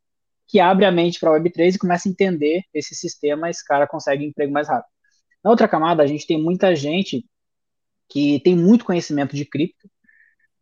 que abre a mente para Web 3 e começa a entender esse sistema, esse cara consegue emprego mais rápido. Na outra camada, a gente tem muita gente que tem muito conhecimento de cripto,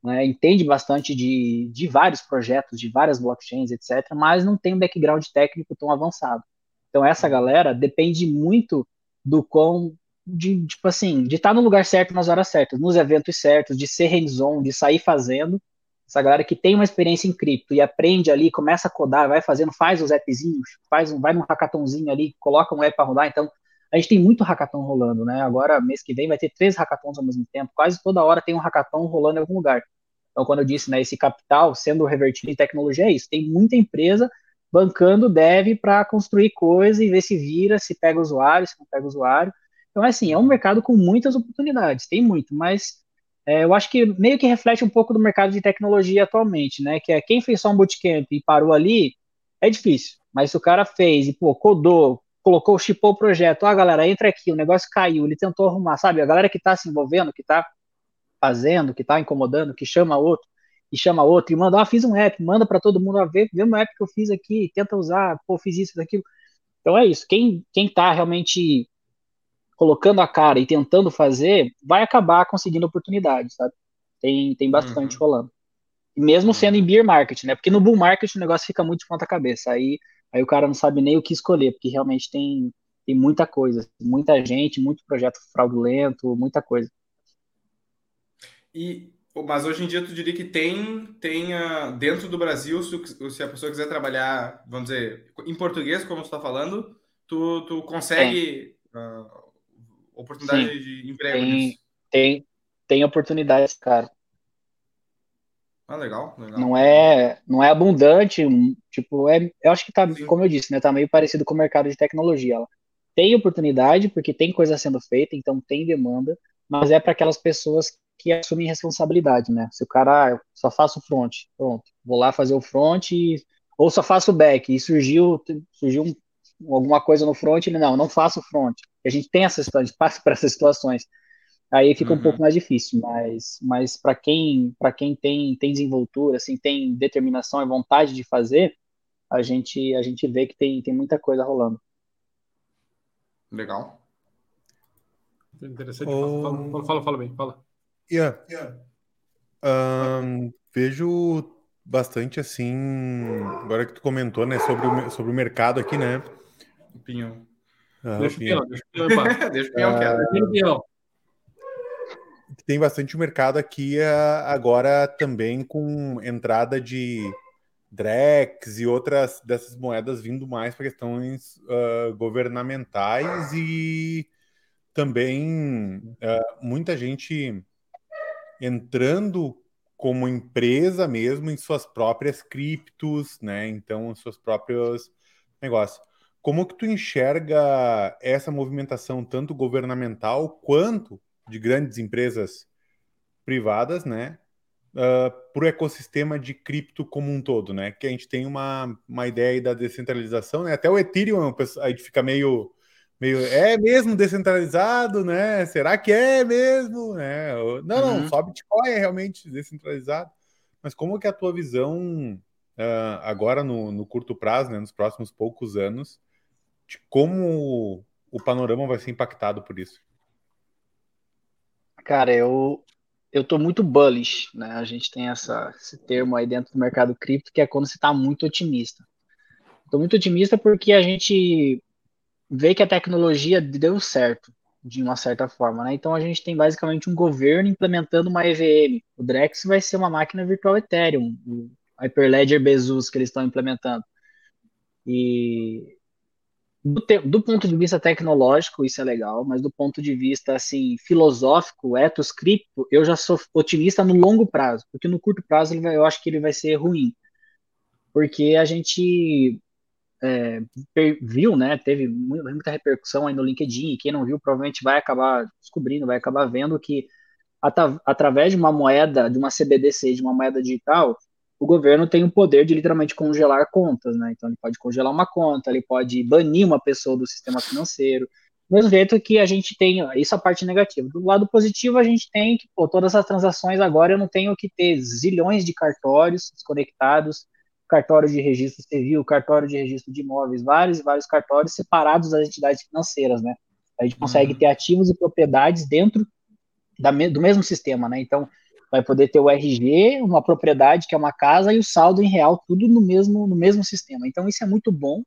né, entende bastante de, de vários projetos, de várias blockchains, etc., mas não tem um background técnico tão avançado. Então, essa galera depende muito do quão de, tipo assim, de estar tá no lugar certo nas horas certas, nos eventos certos, de ser hands-on, de sair fazendo. Essa galera que tem uma experiência em cripto e aprende ali, começa a codar, vai fazendo, faz os appzinhos, faz um, vai num hackathonzinho ali, coloca um app para rodar. Então, a gente tem muito hackathon rolando, né? Agora, mês que vem, vai ter três hackathons ao mesmo tempo. Quase toda hora tem um hackathon rolando em algum lugar. Então, quando eu disse, né, esse capital sendo revertido em tecnologia, é isso. Tem muita empresa bancando dev para construir coisa e ver se vira, se pega usuário, se não pega usuário. Então, assim, é um mercado com muitas oportunidades, tem muito, mas é, eu acho que meio que reflete um pouco do mercado de tecnologia atualmente, né? Que é quem fez só um bootcamp e parou ali, é difícil. Mas se o cara fez e, pô, codou, colocou, chipou o projeto, ah, galera, entra aqui, o negócio caiu, ele tentou arrumar, sabe? A galera que tá se envolvendo, que tá fazendo, que tá incomodando, que chama outro, e chama outro, e manda, ah, fiz um app, manda para todo mundo, ah, vê, vê um app que eu fiz aqui, tenta usar, pô, fiz isso, aquilo. Então é isso, quem, quem tá realmente colocando a cara e tentando fazer, vai acabar conseguindo oportunidades, sabe? Tem, tem bastante uhum. rolando. Mesmo uhum. sendo em beer market, né? Porque no bull market o negócio fica muito de ponta cabeça. Aí, aí o cara não sabe nem o que escolher, porque realmente tem, tem muita coisa, muita gente, muito projeto fraudulento, muita coisa. E, mas hoje em dia tu diria que tem, tem uh, dentro do Brasil, se, a pessoa quiser trabalhar, vamos dizer, em português, como você está falando, tu, tu consegue uh, oportunidade Sim, de emprego tem, Tem, tem oportunidades, cara. Ah, legal, legal. Não é, não é abundante, tipo, é, eu acho que tá, Sim. como eu disse, né, tá meio parecido com o mercado de tecnologia. Ela tem oportunidade porque tem coisa sendo feita, então tem demanda, mas é para aquelas pessoas que assumem responsabilidade, né? Se o cara ah, só faço front, pronto, vou lá fazer o front e, ou só faço back e surgiu surgiu um, alguma coisa no front, ele não, não faço front. A gente tem essa situação, passa por essas situações. Aí fica uhum. um pouco mais difícil, mas, mas para quem para quem tem, tem desenvoltura, assim, tem determinação e vontade de fazer, a gente a gente vê que tem, tem muita coisa rolando. Legal. Interessante. Oh... Fala, fala, fala, bem, fala. Yeah. yeah. Um, vejo bastante assim, agora que tu comentou, né, sobre o, sobre o mercado aqui, né? Pinhão. Ah, deixa o peão, deixa o peão Deixa o peão, cara. Deixa o peão. Tem bastante mercado aqui ah, agora também com entrada de Drex e outras dessas moedas vindo mais para questões uh, governamentais e também uh, muita gente entrando como empresa mesmo em suas próprias criptos, né? Então, seus próprios negócios. Como que tu enxerga essa movimentação tanto governamental quanto de grandes empresas privadas, né? Uh, para o ecossistema de cripto como um todo, né? Que a gente tem uma, uma ideia da descentralização, né? Até o Ethereum, a gente fica meio, meio é mesmo descentralizado, né? Será que é mesmo? Né? Não, uhum. só Bitcoin é realmente descentralizado. Mas como que é a tua visão uh, agora no, no, curto prazo, né? Nos próximos poucos anos, de como o panorama vai ser impactado por isso? Cara, eu eu tô muito bullish, né? A gente tem essa, esse termo aí dentro do mercado cripto que é quando você está muito otimista. Estou muito otimista porque a gente vê que a tecnologia deu certo de uma certa forma, né? Então a gente tem basicamente um governo implementando uma EVM. O Drex vai ser uma máquina virtual Ethereum, o Hyperledger Bezos que eles estão implementando. E do, te, do, ponto de vista tecnológico, isso é legal, mas do ponto de vista assim filosófico, ethos, cripto, eu já sou otimista no longo prazo, porque no curto prazo vai, eu acho que ele vai ser ruim, porque a gente é, viu, né, teve muita repercussão aí no LinkedIn, e quem não viu provavelmente vai acabar descobrindo, vai acabar vendo que através de uma moeda, de uma CBDC, de uma moeda digital, o governo tem o poder de literalmente congelar contas, né? Então ele pode congelar uma conta, ele pode banir uma pessoa do sistema financeiro. Do mesmo jeito que a gente tem, isso é a parte negativa. Do lado positivo, a gente tem que, pô, todas as transações agora eu não tenho que ter zilhões de cartórios desconectados, cartório de registro civil, cartório de registro de imóveis, vários e vários cartórios separados das entidades financeiras, né? A gente consegue uhum. ter ativos e propriedades dentro da, do mesmo sistema, né? Então, vai poder ter o RG, uma propriedade que é uma casa e o saldo em real, tudo no mesmo, no mesmo sistema. Então isso é muito bom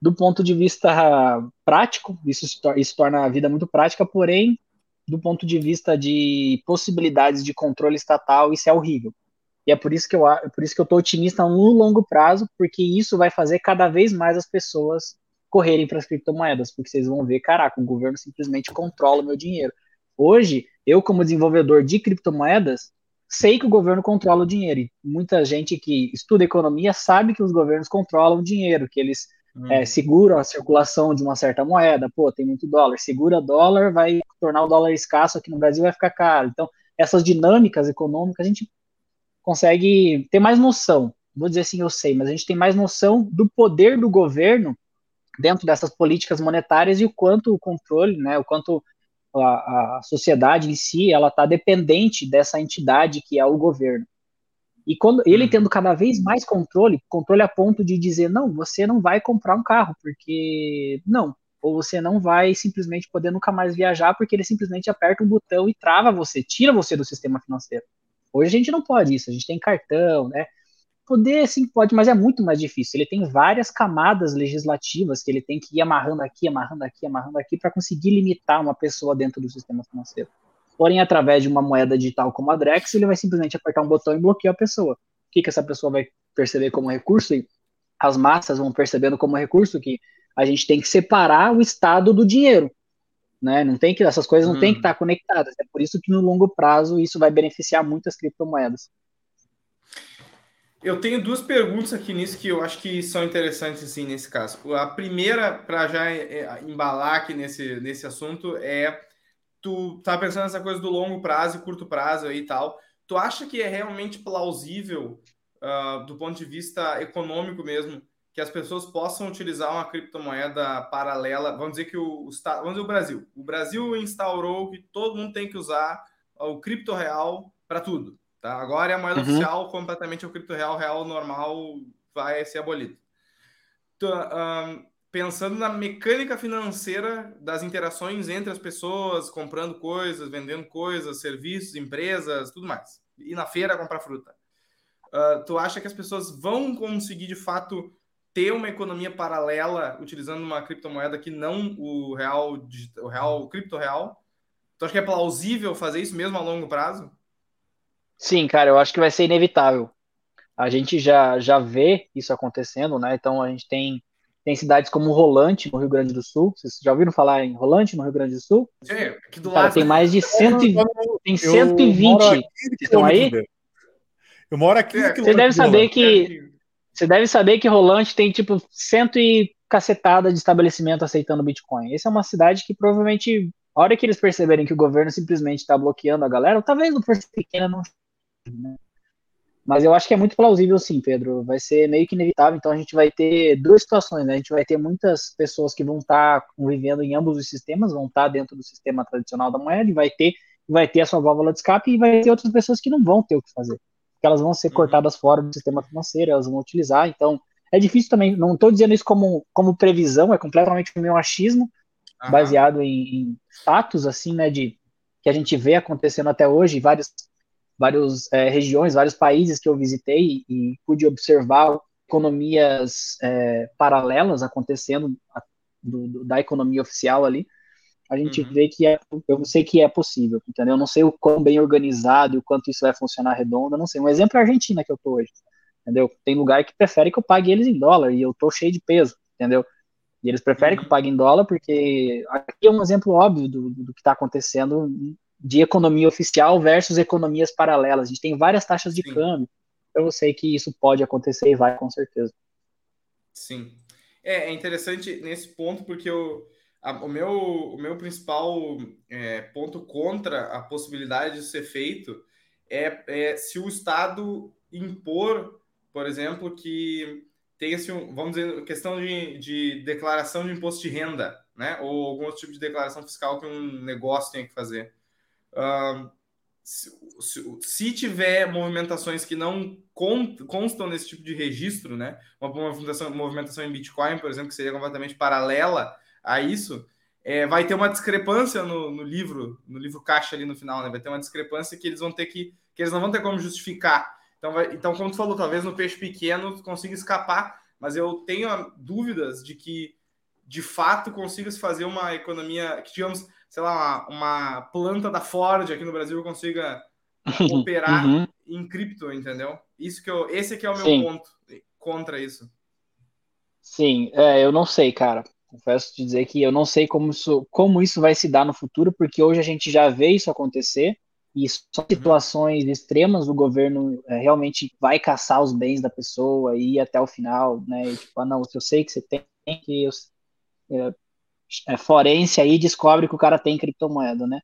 do ponto de vista prático, isso, isso torna a vida muito prática, porém, do ponto de vista de possibilidades de controle estatal, isso é horrível. E é por isso que eu, por isso que eu estou otimista no longo prazo, porque isso vai fazer cada vez mais as pessoas correrem para as criptomoedas, porque vocês vão ver, caraca, o governo simplesmente controla o meu dinheiro. Hoje, eu, como desenvolvedor de criptomoedas, sei que o governo controla o dinheiro. E muita gente que estuda economia sabe que os governos controlam o dinheiro, que eles hum. é, seguram a circulação de uma certa moeda. Pô, tem muito dólar. Segura dólar, vai tornar o dólar escasso aqui no Brasil, vai ficar caro. Então, essas dinâmicas econômicas, a gente consegue ter mais noção. Vou dizer assim, eu sei, mas a gente tem mais noção do poder do governo dentro dessas políticas monetárias e o quanto o controle, né, o quanto a, a sociedade em si, ela está dependente dessa entidade que é o governo. E quando ele uhum. tendo cada vez mais controle, controle a ponto de dizer, não, você não vai comprar um carro, porque não, ou você não vai simplesmente poder nunca mais viajar, porque ele simplesmente aperta um botão e trava você, tira você do sistema financeiro. Hoje a gente não pode isso, a gente tem cartão, né? Poder sim pode, mas é muito mais difícil. Ele tem várias camadas legislativas que ele tem que ir amarrando aqui, amarrando aqui, amarrando aqui para conseguir limitar uma pessoa dentro do sistema financeiro. Porém, através de uma moeda digital como a Drex, ele vai simplesmente apertar um botão e bloquear a pessoa. O que, que essa pessoa vai perceber como recurso? E as massas vão percebendo como recurso que a gente tem que separar o estado do dinheiro. Né? Não tem que essas coisas não hum. têm que estar conectadas. É por isso que no longo prazo isso vai beneficiar muitas criptomoedas. Eu tenho duas perguntas aqui nisso que eu acho que são interessantes assim nesse caso. A primeira, para já é, é, embalar aqui nesse, nesse assunto, é tu tá pensando nessa coisa do longo prazo e curto prazo aí e tal. Tu acha que é realmente plausível, uh, do ponto de vista econômico mesmo, que as pessoas possam utilizar uma criptomoeda paralela? Vamos dizer que o, o vamos dizer o Brasil. O Brasil instaurou que todo mundo tem que usar o cripto real para tudo. Tá? Agora é a moeda uhum. oficial, completamente o cripto real, real normal vai ser abolido. Então, um, pensando na mecânica financeira das interações entre as pessoas, comprando coisas, vendendo coisas, serviços, empresas, tudo mais. E na feira comprar fruta. Uh, tu acha que as pessoas vão conseguir de fato ter uma economia paralela utilizando uma criptomoeda que não o real, o real, o cripto real? Tu acha que é plausível fazer isso mesmo a longo prazo? Sim, cara, eu acho que vai ser inevitável. A gente já, já vê isso acontecendo, né? Então a gente tem tem cidades como Rolante, no Rio Grande do Sul. Vocês já ouviram falar em Rolante, no Rio Grande do Sul? Sim, aqui do Cara, lado. tem mais de 120. Tem Eu 120. moro a Vocês 15 estão aí? Eu moro aqui. É, Você deve saber que você deve saber que Rolante tem tipo cento e cacetada de estabelecimento aceitando Bitcoin. Essa é uma cidade que provavelmente, a hora que eles perceberem que o governo simplesmente está bloqueando a galera, talvez no força pequena não. Né? Mas eu acho que é muito plausível sim, Pedro. Vai ser meio que inevitável. Então a gente vai ter duas situações, né? A gente vai ter muitas pessoas que vão estar convivendo em ambos os sistemas, vão estar dentro do sistema tradicional da moeda, e vai ter, vai ter a sua válvula de escape, e vai ter outras pessoas que não vão ter o que fazer. Porque elas vão ser Uhum. cortadas fora do sistema financeiro, elas vão utilizar. Então é difícil também. Não estou dizendo isso como, como previsão, é completamente o meu achismo, Aham. baseado em, em fatos assim, né, de que a gente vê acontecendo até hoje, vários, vários é, regiões, vários países que eu visitei e, e pude observar economias é, paralelas acontecendo a- do- do- da economia oficial ali. A gente Uhum. vê que é, eu sei que é possível, entendeu? Eu não sei o quão bem organizado e o quanto isso vai funcionar redondo, não sei. Um exemplo é a Argentina que eu tô hoje, entendeu? Tem lugar que prefere que eu pague eles em dólar e eu tô cheio de peso, entendeu? E eles preferem Uhum. que eu pague em dólar porque aqui é um exemplo óbvio do, do que está acontecendo de economia oficial versus economias paralelas. A gente tem várias taxas de Sim. câmbio. Eu sei que isso pode acontecer e vai com certeza. Sim. É, é interessante nesse ponto, porque eu, a- o, meu, o meu principal é, ponto contra a possibilidade de ser feito é, é se o Estado impor, por exemplo, que tenha-se um, vamos dizer, questão de, de declaração de imposto de renda, né? Ou algum outro tipo de declaração fiscal que um negócio tenha que fazer. Se, se- se tiver movimentações que não con- constam nesse tipo de registro, né? Uma movimentação, movimentação em Bitcoin, por exemplo, que seria completamente paralela a isso, é, vai ter uma discrepância no, no livro, no livro caixa ali no final, né? Vai ter uma discrepância que eles vão ter que, que eles não vão ter como justificar. Então, vai, então, como tu falou, talvez no peixe pequeno consiga escapar, mas eu tenho dúvidas de que de fato consiga se fazer uma economia, que digamos, sei lá, uma, planta da Ford aqui no Brasil consiga operar Uhum. em cripto, entendeu? Isso que eu, esse que é o meu Sim. ponto contra isso. Sim, é, eu não sei, cara. Confesso te dizer que eu não sei como isso, como isso vai se dar no futuro, porque hoje a gente já vê isso acontecer e são situações extremas, o governo é, realmente vai caçar os bens da pessoa e ir até o final, né? E, tipo, ah, não, eu sei que você tem que eu, é, forense aí descobre que o cara tem criptomoeda, né?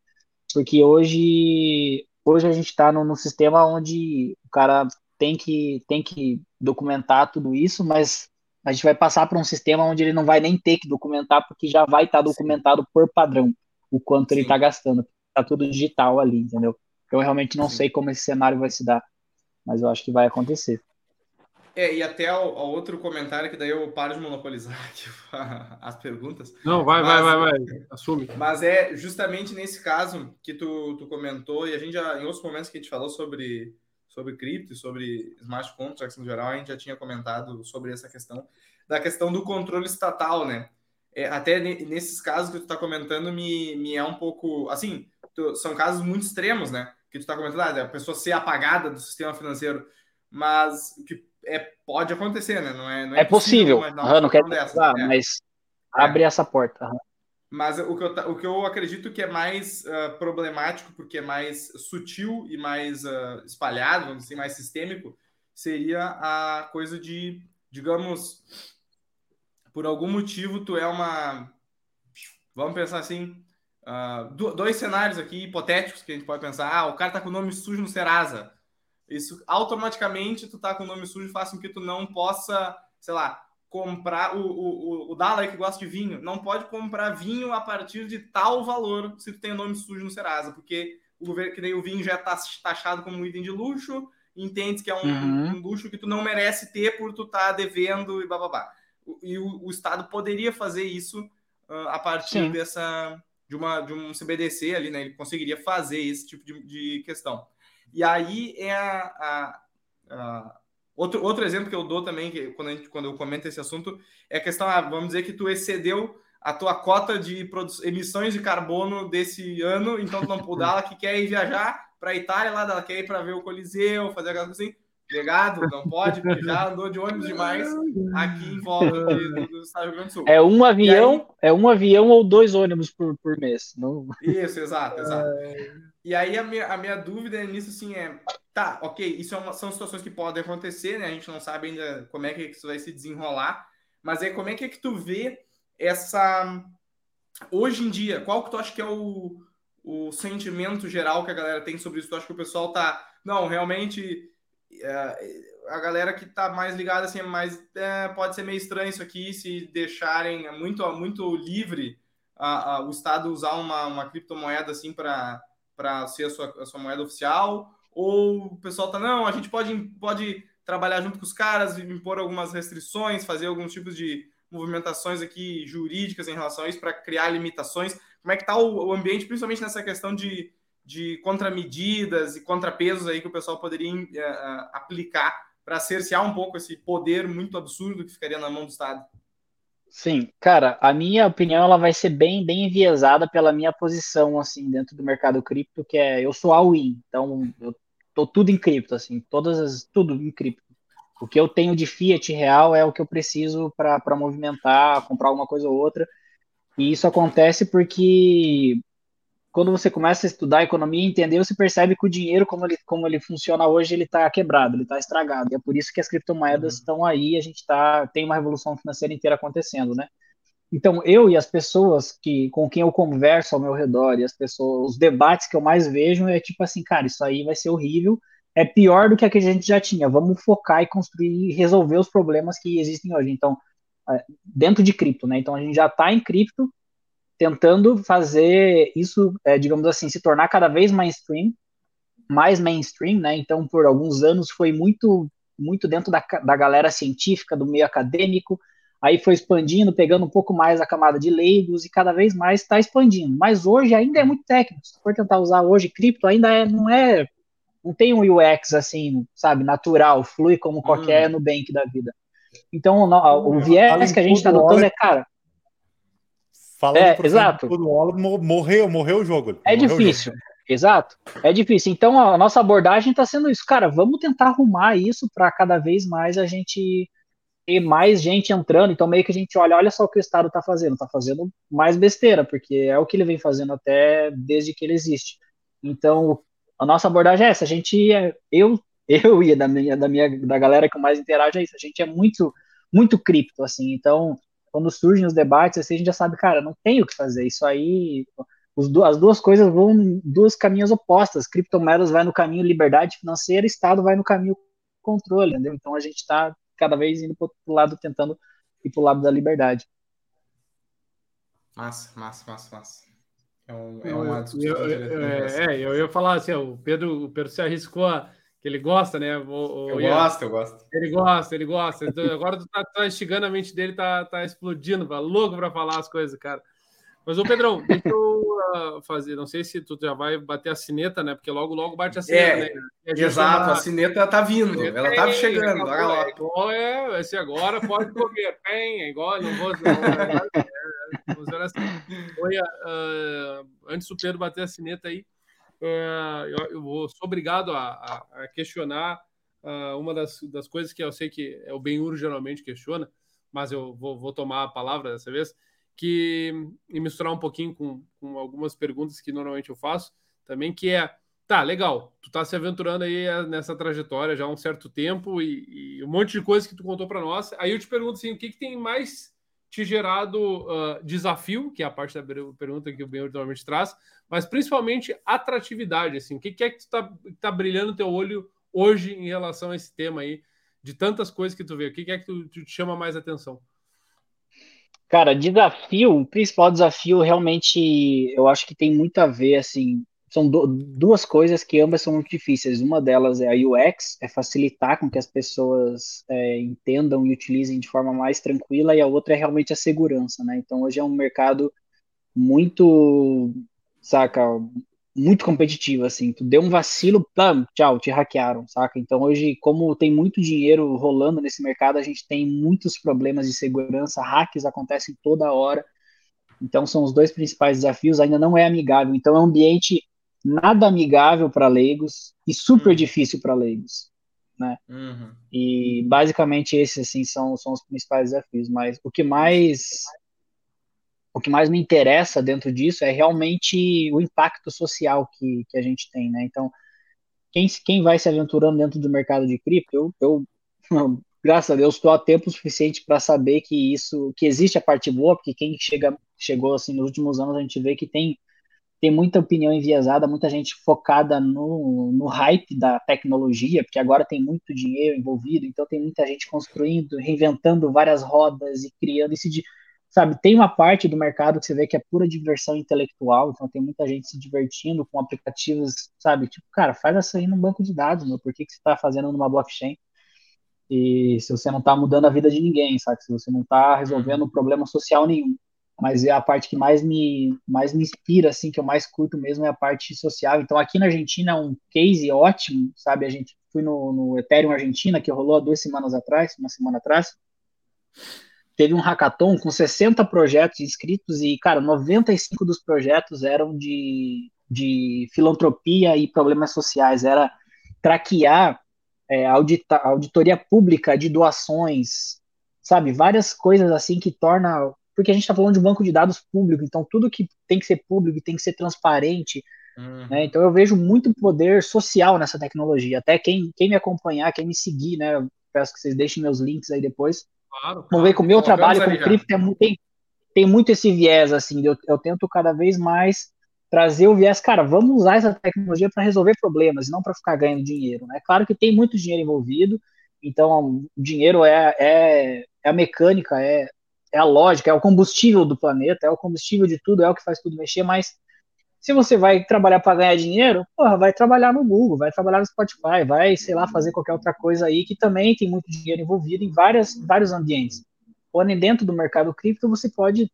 Porque hoje, hoje a gente está num, num sistema onde o cara tem que, tem que documentar tudo isso, mas a gente vai passar para um sistema onde ele não vai nem ter que documentar, porque já vai estar documentado por padrão o quanto ele Sim. está gastando. Está tudo digital ali, entendeu? Eu realmente não Sim. sei como esse cenário vai se dar, mas eu acho que vai acontecer. É, e até ao, ao outro comentário, que daí eu paro de monopolizar aqui as perguntas. Não, vai, vai, Mas- vai, vai. Assume. Mas é justamente nesse caso que tu, tu comentou, e a gente já, em outros momentos que a gente falou sobre, sobre cripto e sobre smart contracts no geral, a gente já tinha comentado sobre essa questão, da questão do controle estatal, né? É, até ne- nesses casos que tu tá comentando, me, me é um pouco. Assim, tu- são casos muito extremos, né? Que tu tá comentando, ah, a pessoa ser apagada do sistema financeiro, mas o que é, pode acontecer, né? Não é, não É possível, imaginar aham, não quero situação dessa. pensar, É. mas abre essa porta. Mas o que eu, o que eu acredito que é mais ah, problemático, porque é mais sutil e mais ah, espalhado, vamos dizer, mais sistêmico, seria a coisa de, digamos, por algum motivo tu é uma. Vamos pensar assim. do- dois cenários aqui hipotéticos que a gente pode pensar. Ah, o cara tá com o nome sujo no Serasa. Isso automaticamente tu tá com o nome sujo faz com que tu não possa, sei lá, comprar o, o, o, o Dala que gosta de vinho, não pode comprar vinho a partir de tal valor se tu tem o nome sujo no Serasa, porque o governo, que nem o vinho já está taxado como um item de luxo, entende que é um, Uhum. um luxo que tu não merece ter por tu tá devendo e bababá. O- E o, o Estado poderia fazer isso ah, a partir Sim. dessa de uma de um CBDC ali, né? Ele conseguiria fazer esse tipo de, de questão. E aí é a, a- a- outro, outro exemplo que eu dou também, que quando, gente, quando eu comento esse assunto, é a questão, ah, vamos dizer que tu excedeu a tua cota de emissões de carbono desse ano, então tu não puder, ela que quer ir viajar para a Itália, lá quer ir para ver o Coliseu, fazer aquela coisa assim, Legado, não pode, porque já andou de ônibus demais aqui em volta do, do Estado do Rio Grande do Sul. É um avião, aí... é um avião ou dois ônibus por, por mês. Não... Isso, exato, exato. E aí a minha, a minha dúvida nisso assim é, tá, ok, isso é uma, são situações que podem acontecer, né? A gente não sabe ainda como é que isso vai se desenrolar, mas aí como é que é que tu vê essa hoje em dia, qual que tu acha que é o, o sentimento geral que a galera tem sobre isso? Tu acha que o pessoal tá, não, realmente é, a galera que tá mais ligada assim, mais é, pode ser meio estranho isso aqui se deixarem muito muito livre a, a, o estado usar uma, uma criptomoeda assim para para ser a sua, a sua moeda oficial ou o pessoal tá não, a gente pode pode trabalhar junto com os caras, impor algumas restrições, fazer alguns tipos de movimentações aqui jurídicas em relação a isso para criar limitações. Como é que tá o, o ambiente, principalmente nessa questão de de contramedidas e contrapesos aí que o pessoal poderia uh, aplicar para cercear um pouco esse poder muito absurdo que ficaria na mão do Estado? Sim, cara, a minha opinião ela vai ser bem bem enviesada pela minha posição assim dentro do mercado cripto, que é eu sou all-in, então eu tô tudo em cripto assim, todas as tudo em cripto. O que eu tenho de fiat real é o que eu preciso para movimentar, comprar alguma coisa ou outra. E isso acontece porque quando você começa a estudar economia e entender, você percebe que o dinheiro, como ele, como ele funciona hoje, ele está quebrado, ele está estragado. E é por isso que as criptomoedas uhum. estão aí, a gente tá, tem uma revolução financeira inteira acontecendo, né? Então, eu e as pessoas que com quem eu converso ao meu redor, e as pessoas, os debates que eu mais vejo é tipo assim, cara, isso aí vai ser horrível, é pior do que a que a gente já tinha. Vamos focar e construir e resolver os problemas que existem hoje. Então, é, dentro de cripto, né? Então a gente já está em cripto, tentando fazer isso, é, digamos assim, se tornar cada vez mainstream, mais mainstream, né? Então, por alguns anos foi muito, muito dentro da, da galera científica, do meio acadêmico, aí foi expandindo, pegando um pouco mais a camada de leigos e cada vez mais está expandindo. Mas hoje ainda é muito técnico. Se for tentar usar hoje cripto, ainda é, não é, não tem um UX assim, sabe, natural, flui como qualquer hum. Nubank da vida. Então, o, o viés que a gente está adotando é, cara, Falando é, exato. morreu, morreu o jogo. É difícil. Jogo. Exato, é difícil. Então a nossa abordagem está sendo isso, cara. Vamos tentar arrumar isso para cada vez mais a gente ter mais gente entrando. Então meio que a gente olha, olha só o que o Estado está fazendo, está fazendo mais besteira, porque é o que ele vem fazendo até desde que ele existe. Então a nossa abordagem é essa. A gente, é, eu, eu e da minha, da minha, da galera que mais interage é isso. A gente é muito, muito cripto assim. Então quando surgem os debates, assim, a gente já sabe, cara, não tem o que fazer. Isso aí, os, as duas coisas vão em duas caminhos opostas. Criptomoedas vai no caminho liberdade financeira, Estado vai no caminho controle, entendeu? Então a gente está cada vez indo para o lado, tentando ir para o lado da liberdade. Massa, massa, massa, massa. É, um, é uma discussão. Eu, eu, é, é, eu ia falar assim, o Pedro, o Pedro se arriscou a que ele gosta, né? O, o, eu Ian, gosto, eu gosto. Ele gosta, ele gosta. Então, agora tu tá, tá instigando a mente dele, tá, tá explodindo, tá louco para falar as coisas, cara. Mas, ô Pedrão, deixa eu uh, fazer, não sei se tu já vai bater a sineta, né? Porque logo, logo bate a sineta, é, né? A exato, a sineta tá vindo, sineta ela tá chegando. Olha lá. É igual é, esse agora pode comer, tem, é igual, não vou... Não, é, é, assim. Oi, uh, antes do Pedro bater a sineta aí, eu, eu sou obrigado a, a, a questionar uh, uma das, das coisas que eu sei que é o Benhur geralmente questiona, mas eu vou, vou tomar a palavra dessa vez, que e misturar um pouquinho com, com algumas perguntas que normalmente eu faço também, que é, tá, legal, tu tá se aventurando aí nessa trajetória já há um certo tempo e, e um monte de coisas que tu contou para nós, aí eu te pergunto assim, o que, que tem mais te gerado uh, desafio, que é a parte da pergunta que o Ben normalmente traz, mas principalmente atratividade, assim, o que, que é que está tá brilhando no teu olho hoje em relação a esse tema aí, de tantas coisas que tu vê, o que, que é que tu, tu te chama mais atenção? Cara, desafio, o principal desafio realmente, eu acho que tem muito a ver, assim, são do, duas coisas que ambas são muito difíceis. Uma delas é a UX, é facilitar com que as pessoas é, entendam e utilizem de forma mais tranquila, e a outra é realmente a segurança, né? Então hoje é um mercado muito, saca, muito competitivo, assim. Tu deu um vacilo, pam, tchau, te hackearam, saca? Então hoje, como tem muito dinheiro rolando nesse mercado, a gente tem muitos problemas de segurança, hacks acontecem toda hora. Então são os dois principais desafios, ainda não é amigável. Então é um ambiente nada amigável para leigos e super hum. difícil para leigos. né? Uhum. E basicamente esses assim são, são os principais desafios. Mas o que mais o que mais me interessa dentro disso é realmente o impacto social que, que a gente tem, né? Então, quem, quem vai se aventurando dentro do mercado de cripto, eu, eu graças a Deus, estou há tempo suficiente para saber que isso, que existe a parte boa, porque quem chega, chegou assim nos últimos anos, a gente vê que tem tem muita opinião enviesada, muita gente focada no, no hype da tecnologia, porque agora tem muito dinheiro envolvido, então tem muita gente construindo, reinventando várias rodas e criando esse sabe, tem uma parte do mercado que você vê que é pura diversão intelectual, então tem muita gente se divertindo com aplicativos, sabe, tipo, cara, faz isso aí num banco de dados, meu, por que, que você está fazendo numa blockchain? E se você não está mudando a vida de ninguém, sabe, se você não está resolvendo problema social nenhum mas é a parte que mais me, mais me inspira, assim, que eu mais curto mesmo é a parte social. Então, aqui na Argentina é um case ótimo, sabe? A gente fui no, no Ethereum Argentina, que rolou há duas semanas atrás, uma semana atrás. Teve um hackathon com 60 projetos inscritos e, cara, 95 dos projetos eram de, de filantropia e problemas sociais. Era traquear é, audita, auditoria pública de doações, sabe? Várias coisas assim que torna porque a gente está falando de um banco de dados público, então tudo que tem que ser público tem que ser transparente. Uhum. Né? Então eu vejo muito poder social nessa tecnologia. Até quem, quem me acompanhar, quem me seguir, né? Peço que vocês deixem meus links aí depois. Claro, claro. Vamos ver que o meu trabalho com cripto é, tem, tem muito esse viés, assim, eu, eu tento cada vez mais trazer o viés, cara, vamos usar essa tecnologia para resolver problemas, não para ficar ganhando dinheiro. É né? claro que tem muito dinheiro envolvido, então o dinheiro é, é, é a mecânica, é, é a lógica, é o combustível do planeta, é o combustível de tudo, é o que faz tudo mexer, mas se você vai trabalhar para ganhar dinheiro, porra, vai trabalhar no Google, vai trabalhar no Spotify, vai, sei lá, fazer qualquer outra coisa aí que também tem muito dinheiro envolvido em várias, vários ambientes. Porém, dentro do mercado cripto, você pode,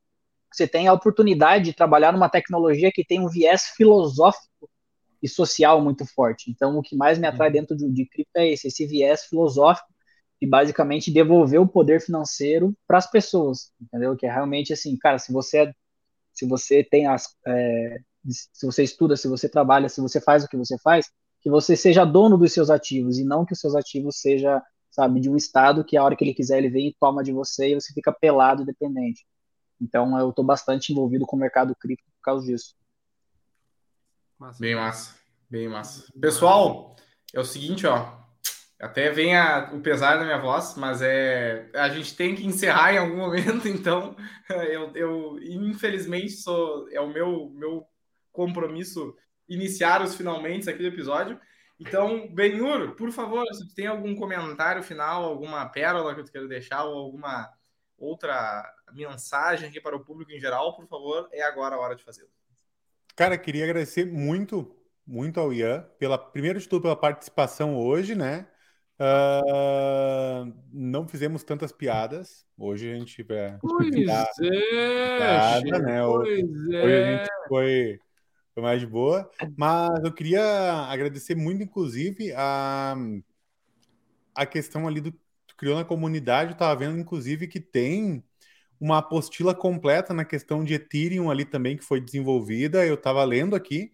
você tem a oportunidade de trabalhar numa tecnologia que tem um viés filosófico e social muito forte. Então, o que mais me atrai uhum. dentro de, de cripto é esse, esse viés filosófico e basicamente devolver o poder financeiro para as pessoas, entendeu? Que é realmente assim, cara, se você é, se você tem as é, se você estuda, se você trabalha, se você faz o que você faz, que você seja dono dos seus ativos e não que os seus ativos seja, sabe, de um estado que a hora que ele quiser ele vem e toma de você e você fica pelado e dependente. Então eu estou bastante envolvido com o mercado cripto por causa disso. Massa. Bem massa, bem massa. Pessoal, é o seguinte, ó, até vem a, o pesar da minha voz, mas é a gente tem que encerrar em algum momento, então eu, eu infelizmente sou é o meu meu compromisso iniciar os finalmente aqui do episódio. Então, Benhur, por favor, se tem algum comentário final, alguma pérola que eu quero deixar ou alguma outra mensagem aqui para o público em geral, por favor, é agora a hora de fazê-lo. Cara, queria agradecer muito, muito ao Ian, pela, primeiro de tudo, pela participação hoje, né? Uh, não fizemos tantas piadas. Hoje a gente vai. Pois piada, é, piada, né? Pois hoje é. a gente foi, foi mais de boa. Mas eu queria agradecer muito, inclusive, a, a questão ali do tu criou na comunidade. Eu estava vendo, inclusive, que tem uma apostila completa na questão de Ethereum ali também que foi desenvolvida. Eu estava lendo aqui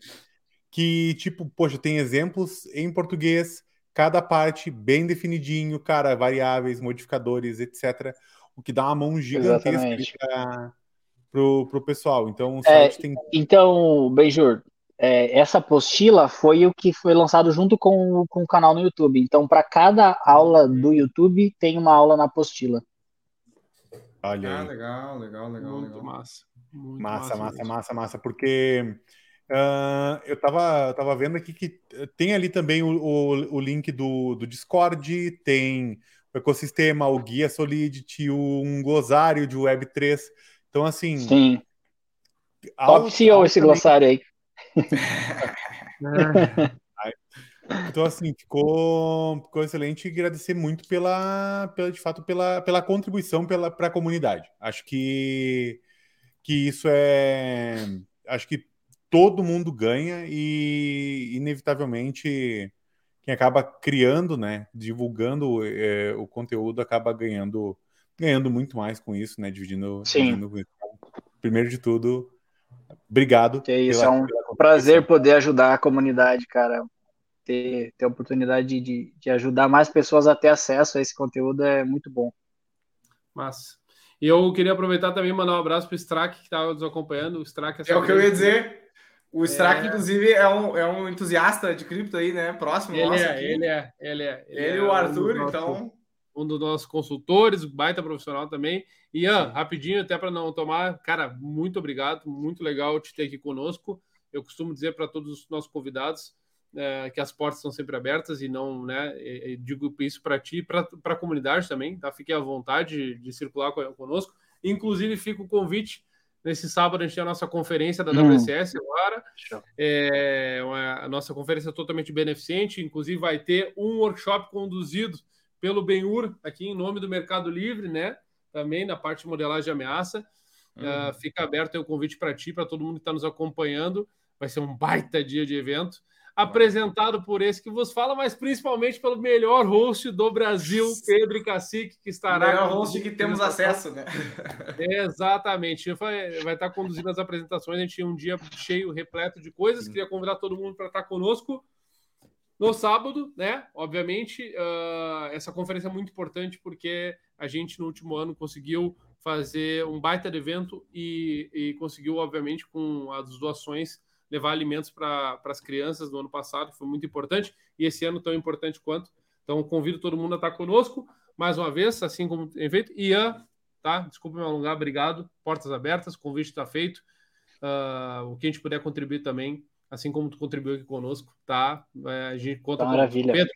que, tipo, poxa, tem exemplos em português cada parte bem definidinho, cara, variáveis, modificadores, etc. O que dá uma mão gigantesca para o pessoal. Então, o é, site é, tem. Então, Benjur, é, essa apostila foi o que foi lançado junto com, com o canal no YouTube. Então, para cada aula do YouTube, tem uma aula na apostila. Olha ah, aí. Ah, legal, legal, legal. Muito legal. massa. Muito massa, massa, massa, massa, massa, porque Uh, eu estava tava vendo aqui que tem ali também o, o, o, link do, do Discord, tem o ecossistema, o guia Solidity, um glossário de Web3. Então, assim. Sim. Top CEO esse também... glossário aí. então, assim, ficou, ficou excelente e agradecer muito pela, pela de fato, pela, pela contribuição para a comunidade. Acho que, que isso é. Acho que todo mundo ganha e, inevitavelmente, quem acaba criando, né, divulgando é, o conteúdo acaba ganhando, ganhando muito mais com isso, né, dividindo. Sim. Dividindo Primeiro de tudo, obrigado. Que é isso, pela, é um prazer poder ajudar a comunidade, cara. ter, ter a oportunidade de, de ajudar mais pessoas a ter acesso a esse conteúdo é muito bom. Massa. E eu queria aproveitar também e mandar um abraço para o Strack, que estava nos acompanhando. O Strack é, é o que eu ia dizer. O Strack, é... inclusive, é um, é um entusiasta de cripto aí, né? Próximo ele é, ele é, ele é, ele é. Ele e o Arthur, um então. Um dos nossos consultores, baita profissional também. Ian, rapidinho, até para não tomar, cara, muito obrigado, muito legal te ter aqui conosco. Eu costumo dizer para todos os nossos convidados é, que as portas estão sempre abertas e não, né? E, digo isso para ti e para a comunidade também, tá? Fique à vontade de, de circular conosco. Inclusive, fica o convite Nesse sábado a gente tem a nossa conferência da hum. WCS agora. É uma, a nossa conferência é totalmente beneficente, inclusive vai ter um workshop conduzido pelo Benhur aqui em nome do Mercado Livre, né? Também na parte de modelagem de ameaça. Uhum. Uh, fica aberto o convite para ti, para todo mundo que está nos acompanhando. Vai ser um baita dia de evento apresentado por esse que vos fala, mas principalmente pelo melhor host do Brasil, Pedro Cacique, que estará. O melhor host que temos acesso, né? Exatamente. Vai, vai estar conduzindo as apresentações. A gente tinha um dia cheio, repleto de coisas. Queria convidar todo mundo para estar conosco no sábado, né? Obviamente, uh, essa conferência é muito importante porque a gente no último ano conseguiu fazer um baita de evento e, e conseguiu, obviamente, com as doações levar alimentos para as crianças no ano passado, que foi muito importante, e esse ano tão importante quanto. Então, convido todo mundo a estar conosco mais uma vez, assim como tem feito. Ian, tá? Desculpa me alongar, obrigado. Portas abertas, o convite está feito. Uh, o que a gente puder contribuir também, assim como tu contribuiu aqui conosco, tá? É, a gente conta Maravilha. com Pedro.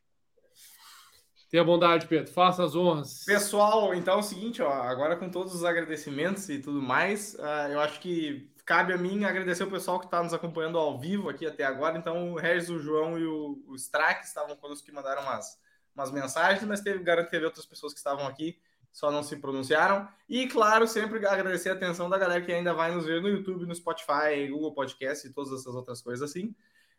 Tenha bondade, Pedro. Faça as honras. Pessoal, então é o seguinte, ó, agora com todos os agradecimentos e tudo mais, uh, eu acho que cabe a mim agradecer o pessoal que está nos acompanhando ao vivo aqui até agora. Então, o Regis, o João e o, o Strack estavam conosco que mandaram umas, umas mensagens, mas teve, garanto que teve outras pessoas que estavam aqui, só não se pronunciaram. E, claro, sempre agradecer a atenção da galera que ainda vai nos ver no YouTube, no Spotify, Google Podcast e todas essas outras coisas assim.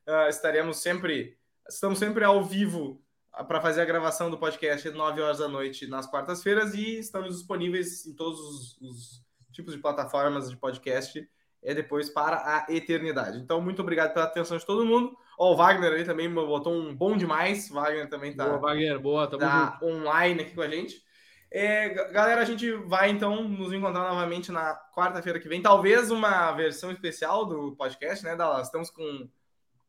Uh, estaremos sempre, estamos sempre ao vivo para fazer a gravação do podcast às 9 horas da noite nas quartas-feiras e estamos disponíveis em todos os, os tipos de plataformas de podcast é depois para a eternidade. Então, muito obrigado pela atenção de todo mundo. Ó, o Wagner aí também botou um bom demais. Wagner também tá, boa, Wagner, boa, tá junto. online aqui com a gente. É, galera, a gente vai então nos encontrar novamente na quarta-feira que vem. Talvez uma versão especial do podcast, né, Dallas? Estamos com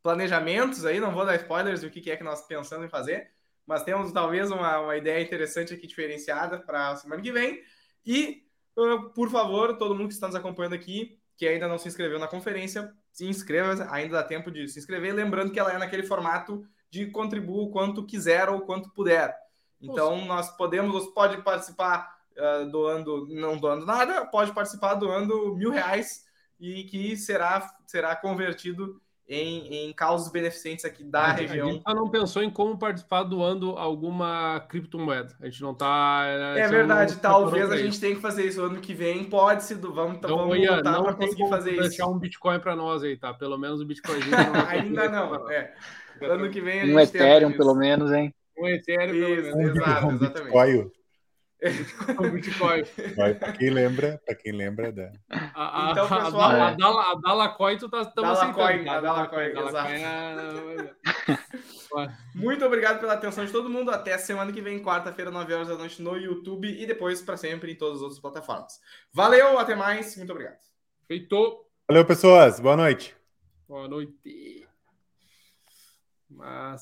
planejamentos aí, não vou dar spoilers do que é que nós pensamos em fazer, mas temos talvez uma, uma ideia interessante aqui, diferenciada para a semana que vem. E, uh, por favor, todo mundo que está nos acompanhando aqui, que ainda não se inscreveu na conferência, se inscreva, ainda dá tempo de se inscrever. Lembrando que ela é naquele formato de contribua o quanto quiser ou quanto puder. Então, Nossa. nós podemos, pode participar uh, doando, não doando nada, pode participar doando mil reais e que será, será convertido em, em causas beneficentes aqui da a região. A gente não pensou em como participar doando alguma criptomoeda. A gente não está. É, é verdade, talvez a gente tenha que fazer isso ano que vem. Pode se do... vamos, então, vamos Ian, não para conseguir fazer isso. deixar um Bitcoin para nós aí, tá? Pelo menos o Bitcoin. Ainda não. É. Ano que vem a gente Um Ethereum, pelo menos, hein? Um Ethereum, pelo menos. Exato, exatamente. Bitcoin. o Bitcoin. Para quem lembra, para quem lembra da. A, então, pessoal, a, a, Dala, a Dalacoin, tu tá Dalacoin, a Dalacoin, exato. Muito obrigado pela atenção de todo mundo. Até semana que vem, quarta-feira, 9 horas da noite, no YouTube e depois para sempre em todas as outras plataformas. Valeu, até mais. Muito obrigado. Feito. Valeu, pessoas. Boa noite. Boa noite. Mas